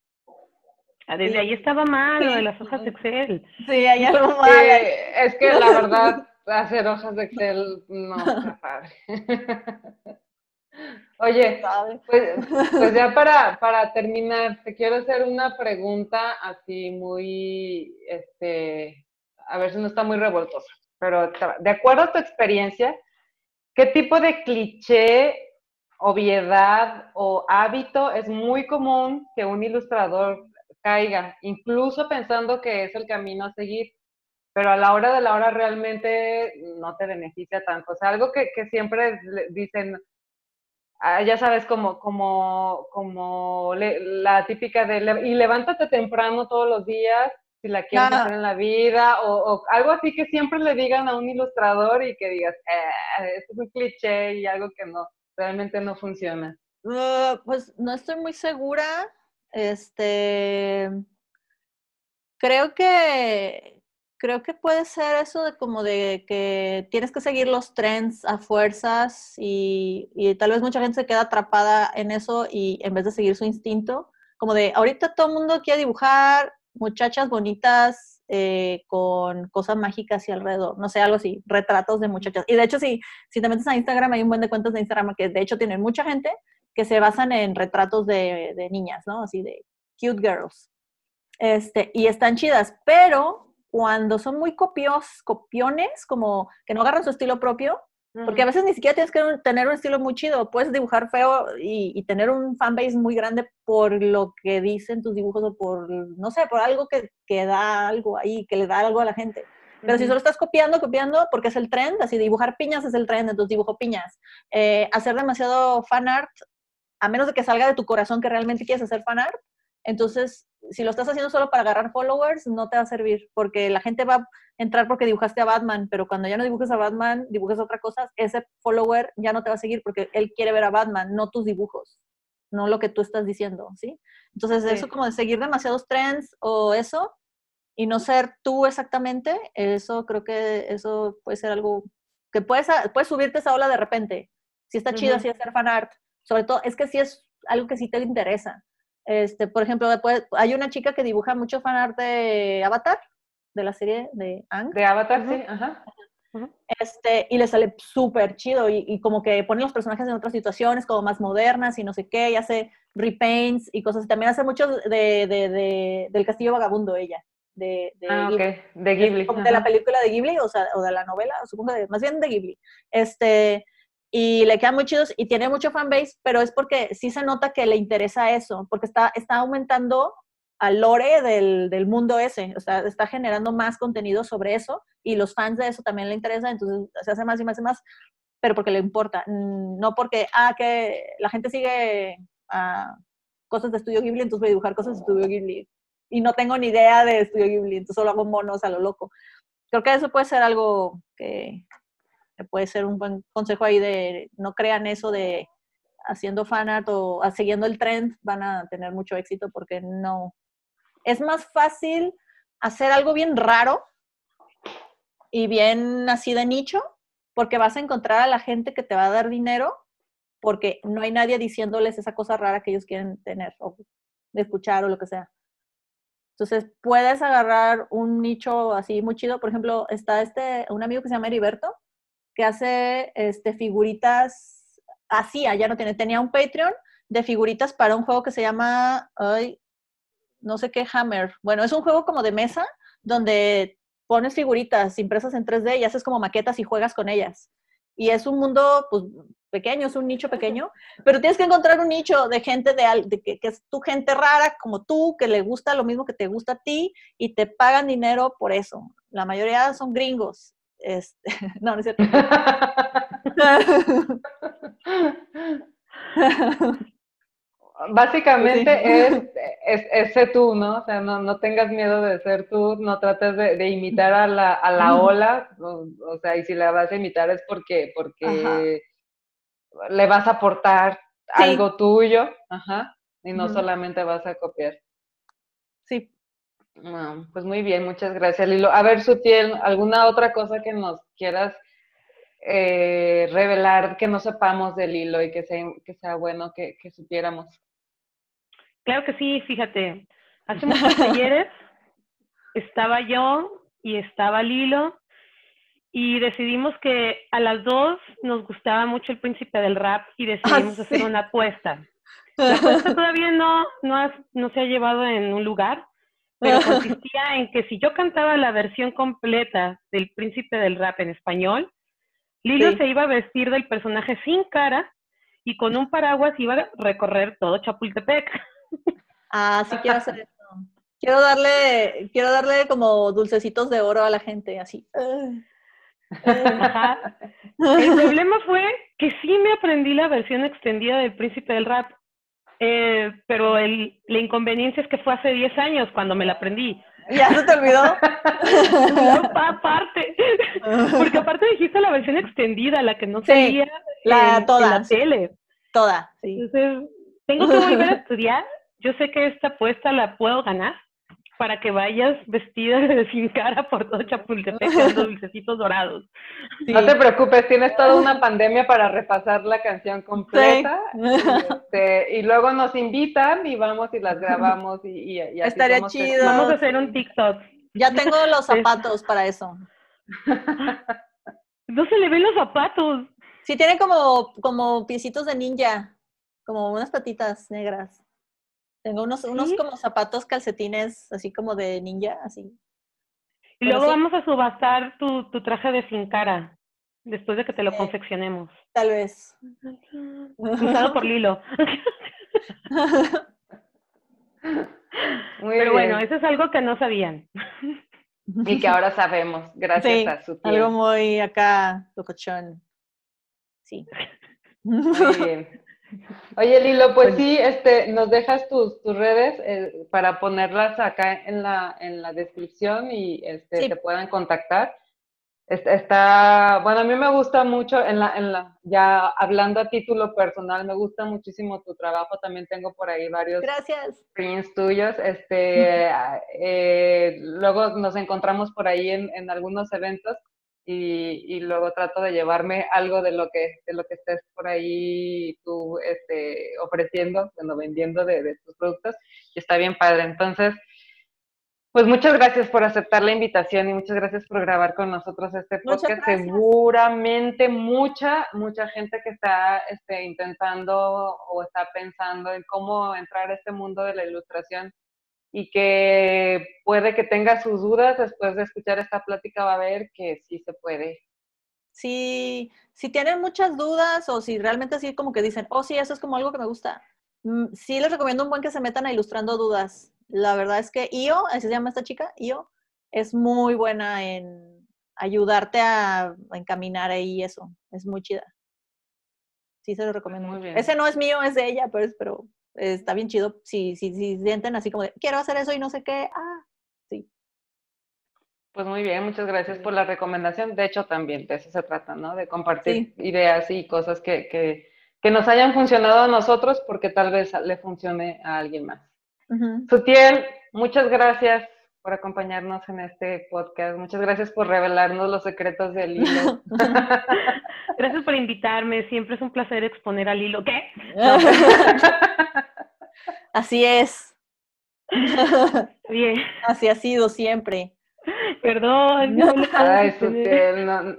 Ah, desde ahí estaba mal lo de las hojas de Excel. Sí, hay algo mal. es que la verdad, hacer hojas de Excel no está padre. Oye, pues, pues, ya para, para terminar, te quiero hacer una pregunta así muy, este, a ver si no está muy revoltosa, pero de acuerdo a tu experiencia, ¿qué tipo de cliché, obviedad o hábito es muy común que un ilustrador caiga, incluso pensando que es el camino a seguir? pero a la hora de la hora realmente no te beneficia tanto. O sea, algo que, que siempre dicen, Ah, ya sabes, como, como, como la típica de, y levántate temprano todos los días, si la quieres hacer en la vida, o, algo así que siempre le digan a un ilustrador y que digas, eh, es un cliché y algo que no, realmente no funciona. Uh, pues no estoy muy segura. Este, creo que, creo que puede ser eso de como de que tienes que seguir los trends a fuerzas y, tal vez mucha gente se queda atrapada en eso y en vez de seguir su instinto, como de ahorita todo el mundo quiere dibujar muchachas bonitas eh, con cosas mágicas y alrededor, no sé, algo así, retratos de muchachas. Y de hecho, si, si te metes a Instagram, hay un buen de cuentas de Instagram que de hecho tienen mucha gente que se basan en retratos de, de niñas, ¿no? Así de cute girls. Este, y están chidas, pero cuando son muy copios, copiones, como que no agarran su estilo propio, porque a veces ni siquiera tienes que tener un estilo muy chido, puedes dibujar feo y, tener un fanbase muy grande por lo que dicen tus dibujos o por, no sé, por algo que, que da algo ahí, que le da algo a la gente. Pero si solo estás copiando, copiando, porque es el trend, así dibujar piñas es el trend, entonces dibujo piñas. Eh, hacer demasiado fan art, a menos de que salga de tu corazón que realmente quieres hacer fan art, entonces si lo estás haciendo solo para agarrar followers, no te va a servir, porque la gente va a entrar porque dibujaste a Batman, pero cuando ya no dibujes a Batman, dibujes otra cosa, ese follower ya no te va a seguir porque él quiere ver a Batman, no tus dibujos, no lo que tú estás diciendo, ¿sí? Entonces, eso como de seguir demasiados trends o eso, y no ser tú exactamente, eso creo que eso puede ser algo que puedes, puedes subirte esa ola de repente. Si está chido así hacer fan art, sobre todo, es que si es algo que sí te interesa este, por ejemplo, después hay una chica que dibuja mucho fanart de Avatar, de la serie de Ang. De Avatar, sí, ajá. Este, y le sale súper chido y, como que pone los personajes en otras situaciones como más modernas y no sé qué, y hace repaints y cosas. También hace mucho de, de, de del Castillo Vagabundo ella. De, de, ah, Ghibli. de Ghibli. De, la película de Ghibli, o sea, o de la novela, supongo que más bien de Ghibli. Este, y le quedan muy chidos y tiene mucho fanbase, pero es porque sí se nota que le interesa eso, porque está, está aumentando al lore del, del, mundo ese, o sea, está generando más contenido sobre eso y los fans de eso también le interesa, entonces se hace más y más y más, pero porque le importa, mm, no porque, ah, que la gente sigue cosas de Estudio Ghibli, entonces voy a dibujar cosas de Estudio Ghibli y no tengo ni idea de Estudio Ghibli, entonces solo hago monos a lo loco. Creo que eso puede ser algo que, puede ser un buen consejo ahí de no crean eso de haciendo fanart o siguiendo el trend, van a tener mucho éxito porque no. Es más fácil hacer algo bien raro y bien así de nicho, porque vas a encontrar a la gente que te va a dar dinero, porque no hay nadie diciéndoles esa cosa rara que ellos quieren tener o escuchar o lo que sea. Entonces, puedes agarrar un nicho así muy chido. Por ejemplo, está este, un amigo que se llama Heriberto, que hace este, figuritas, hacía, ya no tiene, tenía un Patreon de figuritas para un juego que se llama, ay, no sé qué, Hammer. Bueno, es un juego como de mesa donde pones figuritas impresas en 3D y haces como maquetas y juegas con ellas. Y es un mundo, pues, pequeño, es un nicho pequeño, pero tienes que encontrar un nicho de gente de, que, es tu gente rara como tú, que le gusta lo mismo que te gusta a ti y te pagan dinero por eso. La mayoría son gringos. Este, no, no es cierto. Básicamente pues es, es, ser tú, ¿no? O sea, no, tengas miedo de ser tú, no trates de, imitar a la, a la ola, o, sea, y si la vas a imitar es porque, porque le vas a aportar algo tuyo, ajá, y no solamente vas a copiar. Sí. pues muy bien, muchas gracias, Lilo. A ver, Sutiel, ¿alguna otra cosa que nos quieras eh, revelar que no sepamos del hilo y que sea, que sea bueno que, que supiéramos? Claro que sí, fíjate. Hace muchos talleres estaba yo y estaba Lilo y decidimos que a las dos nos gustaba mucho el príncipe del rap y decidimos ah, hacer una apuesta. La apuesta todavía no, no, no se ha llevado en un lugar, pero consistía en que si yo cantaba la versión completa del príncipe del rap en español, Lilo se iba a vestir del personaje sin cara y con un paraguas iba a recorrer todo Chapultepec. Ah, sí quiero hacer eso. Quiero darle, quiero darle como dulcecitos de oro a la gente, así. El problema fue que sí me aprendí la versión extendida del Príncipe del Rap, eh, pero el, la inconveniencia es que fue hace 10 años cuando me la aprendí. ¿Ya se te olvidó? aparte, porque aparte dijiste la versión extendida, la que no sería la, toda, la tele. Toda, sí. Entonces, tengo que volver a estudiar yo sé que esta apuesta la puedo ganar para que vayas vestida de sin cara por todo Chapultepec con dulcecitos dorados. No te preocupes, tienes toda una pandemia para repasar la canción completa. Este, y, luego nos invitan y vamos y las grabamos y, y, Estaría chido. Vamos a hacer un TikTok. Ya tengo los zapatos para eso. No se le ven los zapatos. Sí, tienen como, como piecitos de ninja, como unas patitas negras. Tengo unos, unos como zapatos calcetines, así como de ninja, así. Y luego vamos a subastar tu, tu, traje de sin cara, después de que te lo confeccionemos. Tal vez. Usado por Lilo. Pero bueno, eso es algo que no sabían. Y que ahora sabemos, gracias a su tiempo. Algo muy acá, locochón. Sí. Muy bien. Oye, Lilo, pues sí, este, nos dejas tus, tus redes eh, para ponerlas acá en la, en la descripción y este, te puedan contactar. Está, bueno, a mí me gusta mucho, en la, en la, ya hablando a título personal, me gusta muchísimo tu trabajo. También tengo por ahí varios Gracias. prints tuyos. Este, eh, luego nos encontramos por ahí en, en algunos eventos y, luego trato de llevarme algo de lo que, de lo que estés por ahí tú este, ofreciendo, bueno, vendiendo de, tus productos, y está bien padre. Entonces, pues muchas gracias por aceptar la invitación y muchas gracias por grabar con nosotros este podcast. Seguramente mucha, mucha gente que está este, intentando o está pensando en cómo entrar a este mundo de la ilustración y que puede que tenga sus dudas después de escuchar esta plática va a ver que sí se puede. Sí, si tienen muchas dudas o si realmente así como que dicen, oh sí, eso es como algo que me gusta, mm, sí les recomiendo un buen que se metan a Ilustrando Dudas. La verdad es que Io, así se llama esta chica, Io, es muy buena en ayudarte a, encaminar ahí eso, es muy chida. Sí, se lo recomiendo. Muy bien. Ese no es mío, es de ella, pues, pero está bien chido si, si, si sienten así como de, quiero hacer eso y no sé qué, ah, sí. Pues muy bien, muchas gracias por la recomendación. De hecho, también de eso se trata, ¿no? De compartir ideas y cosas que, que, que, nos hayan funcionado a nosotros porque tal vez le funcione a alguien más. Sutiel, muchas gracias por acompañarnos en este podcast. Muchas gracias por revelarnos los secretos del hilo. gracias por invitarme. Siempre es un placer exponer al hilo. ¿Qué? Así es. Bien. Así ha sido siempre. Perdón. Ay, Sutiel, no.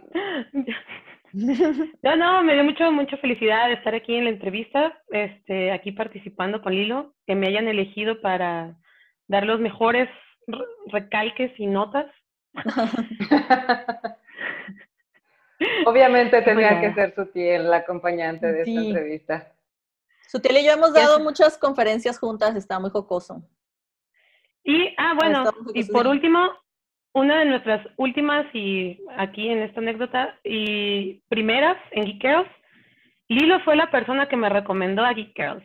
No, no, me dio mucho, mucha felicidad de estar aquí en la entrevista, este, aquí participando con Lilo, que me hayan elegido para dar los mejores recalques y notas. Obviamente tenía que ser Sutiel la acompañante de esta entrevista. Sutiel y yo hemos dado muchas conferencias juntas, está muy jocoso. Y, ah, bueno, y por último, una de nuestras últimas y aquí en esta anécdota y primeras en Geek Girls, Lilo fue la persona que me recomendó a Geek Girls.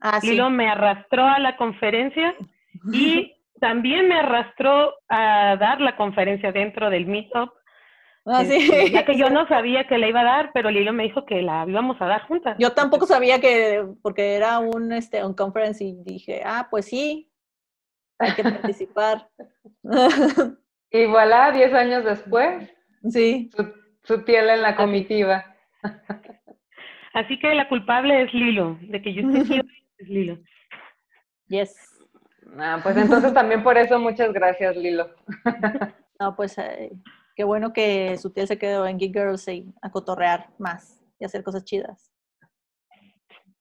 Ah, Lilo me arrastró a la conferencia y también me arrastró a dar la conferencia dentro del Meetup. Ah, sí. Este, ya que yo no sabía que la iba a dar, pero Lilo me dijo que la íbamos a dar juntas. Yo tampoco sabía que, porque era un, este, un conference y dije, ah, pues sí, hay que participar. y voilà, 10 años después. Sí. Su, piel en la comitiva. Así que la culpable es Lilo, de que yo esté aquí es Lilo. Yes. Ah, pues entonces también por eso muchas gracias, Lilo. no, pues eh, qué bueno que su tía se quedó en Geek Girls y a cotorrear más y hacer cosas chidas.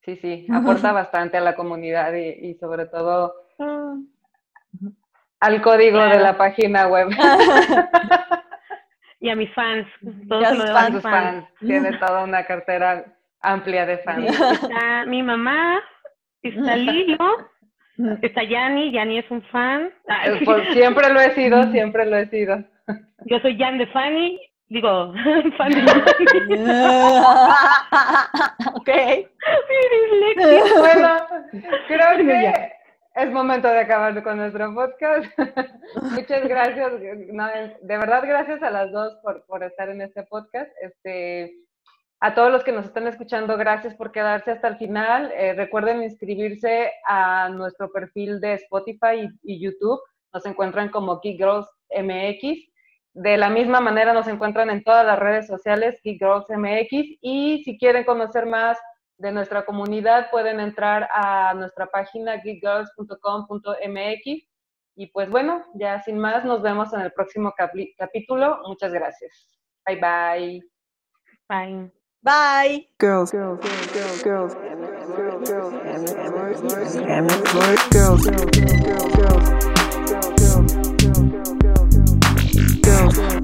Sí, sí, aporta bastante a la comunidad y, sobre todo ah al código de la página web. y a mis fans. Todos a sus fans. Tiene toda una cartera amplia de fans. Está mi mamá, está Lilo, está Yani, Yani es un fan. Eh, pues, siempre lo he sido, siempre lo he sido. Yo soy Jan de Fanny, digo, fan de ok. Bueno, creo que es momento de acabar con nuestro podcast. Muchas gracias. de verdad, gracias a las dos por, estar en este podcast. Este, a todos los que nos están escuchando, gracias por quedarse hasta el final. Eh, recuerden inscribirse a nuestro perfil de Spotify y, YouTube. Nos encuentran como Geek Girls MX. De la misma manera nos encuentran en todas las redes sociales Geek Girls MX. Y si quieren conocer más de nuestra comunidad pueden entrar a nuestra página geekgirls.com.mx y pues bueno, ya sin más, nos vemos en el próximo capítulo. Muchas gracias. Bye bye. Bye. Bye. Girls, girls, girls, girls, girls, girls, girls, girls, girls, bunch of girls, bunch of girls, girls, girls, MX. Girls, girls, girls, We're a bunch of girls, girls, Girls, girls, girls.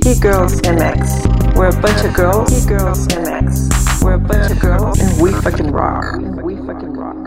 Geek Girls MX. We're a bunch of girls. Girls MX. We're a bunch of girls, and we fucking rock. Rock. We fucking rock.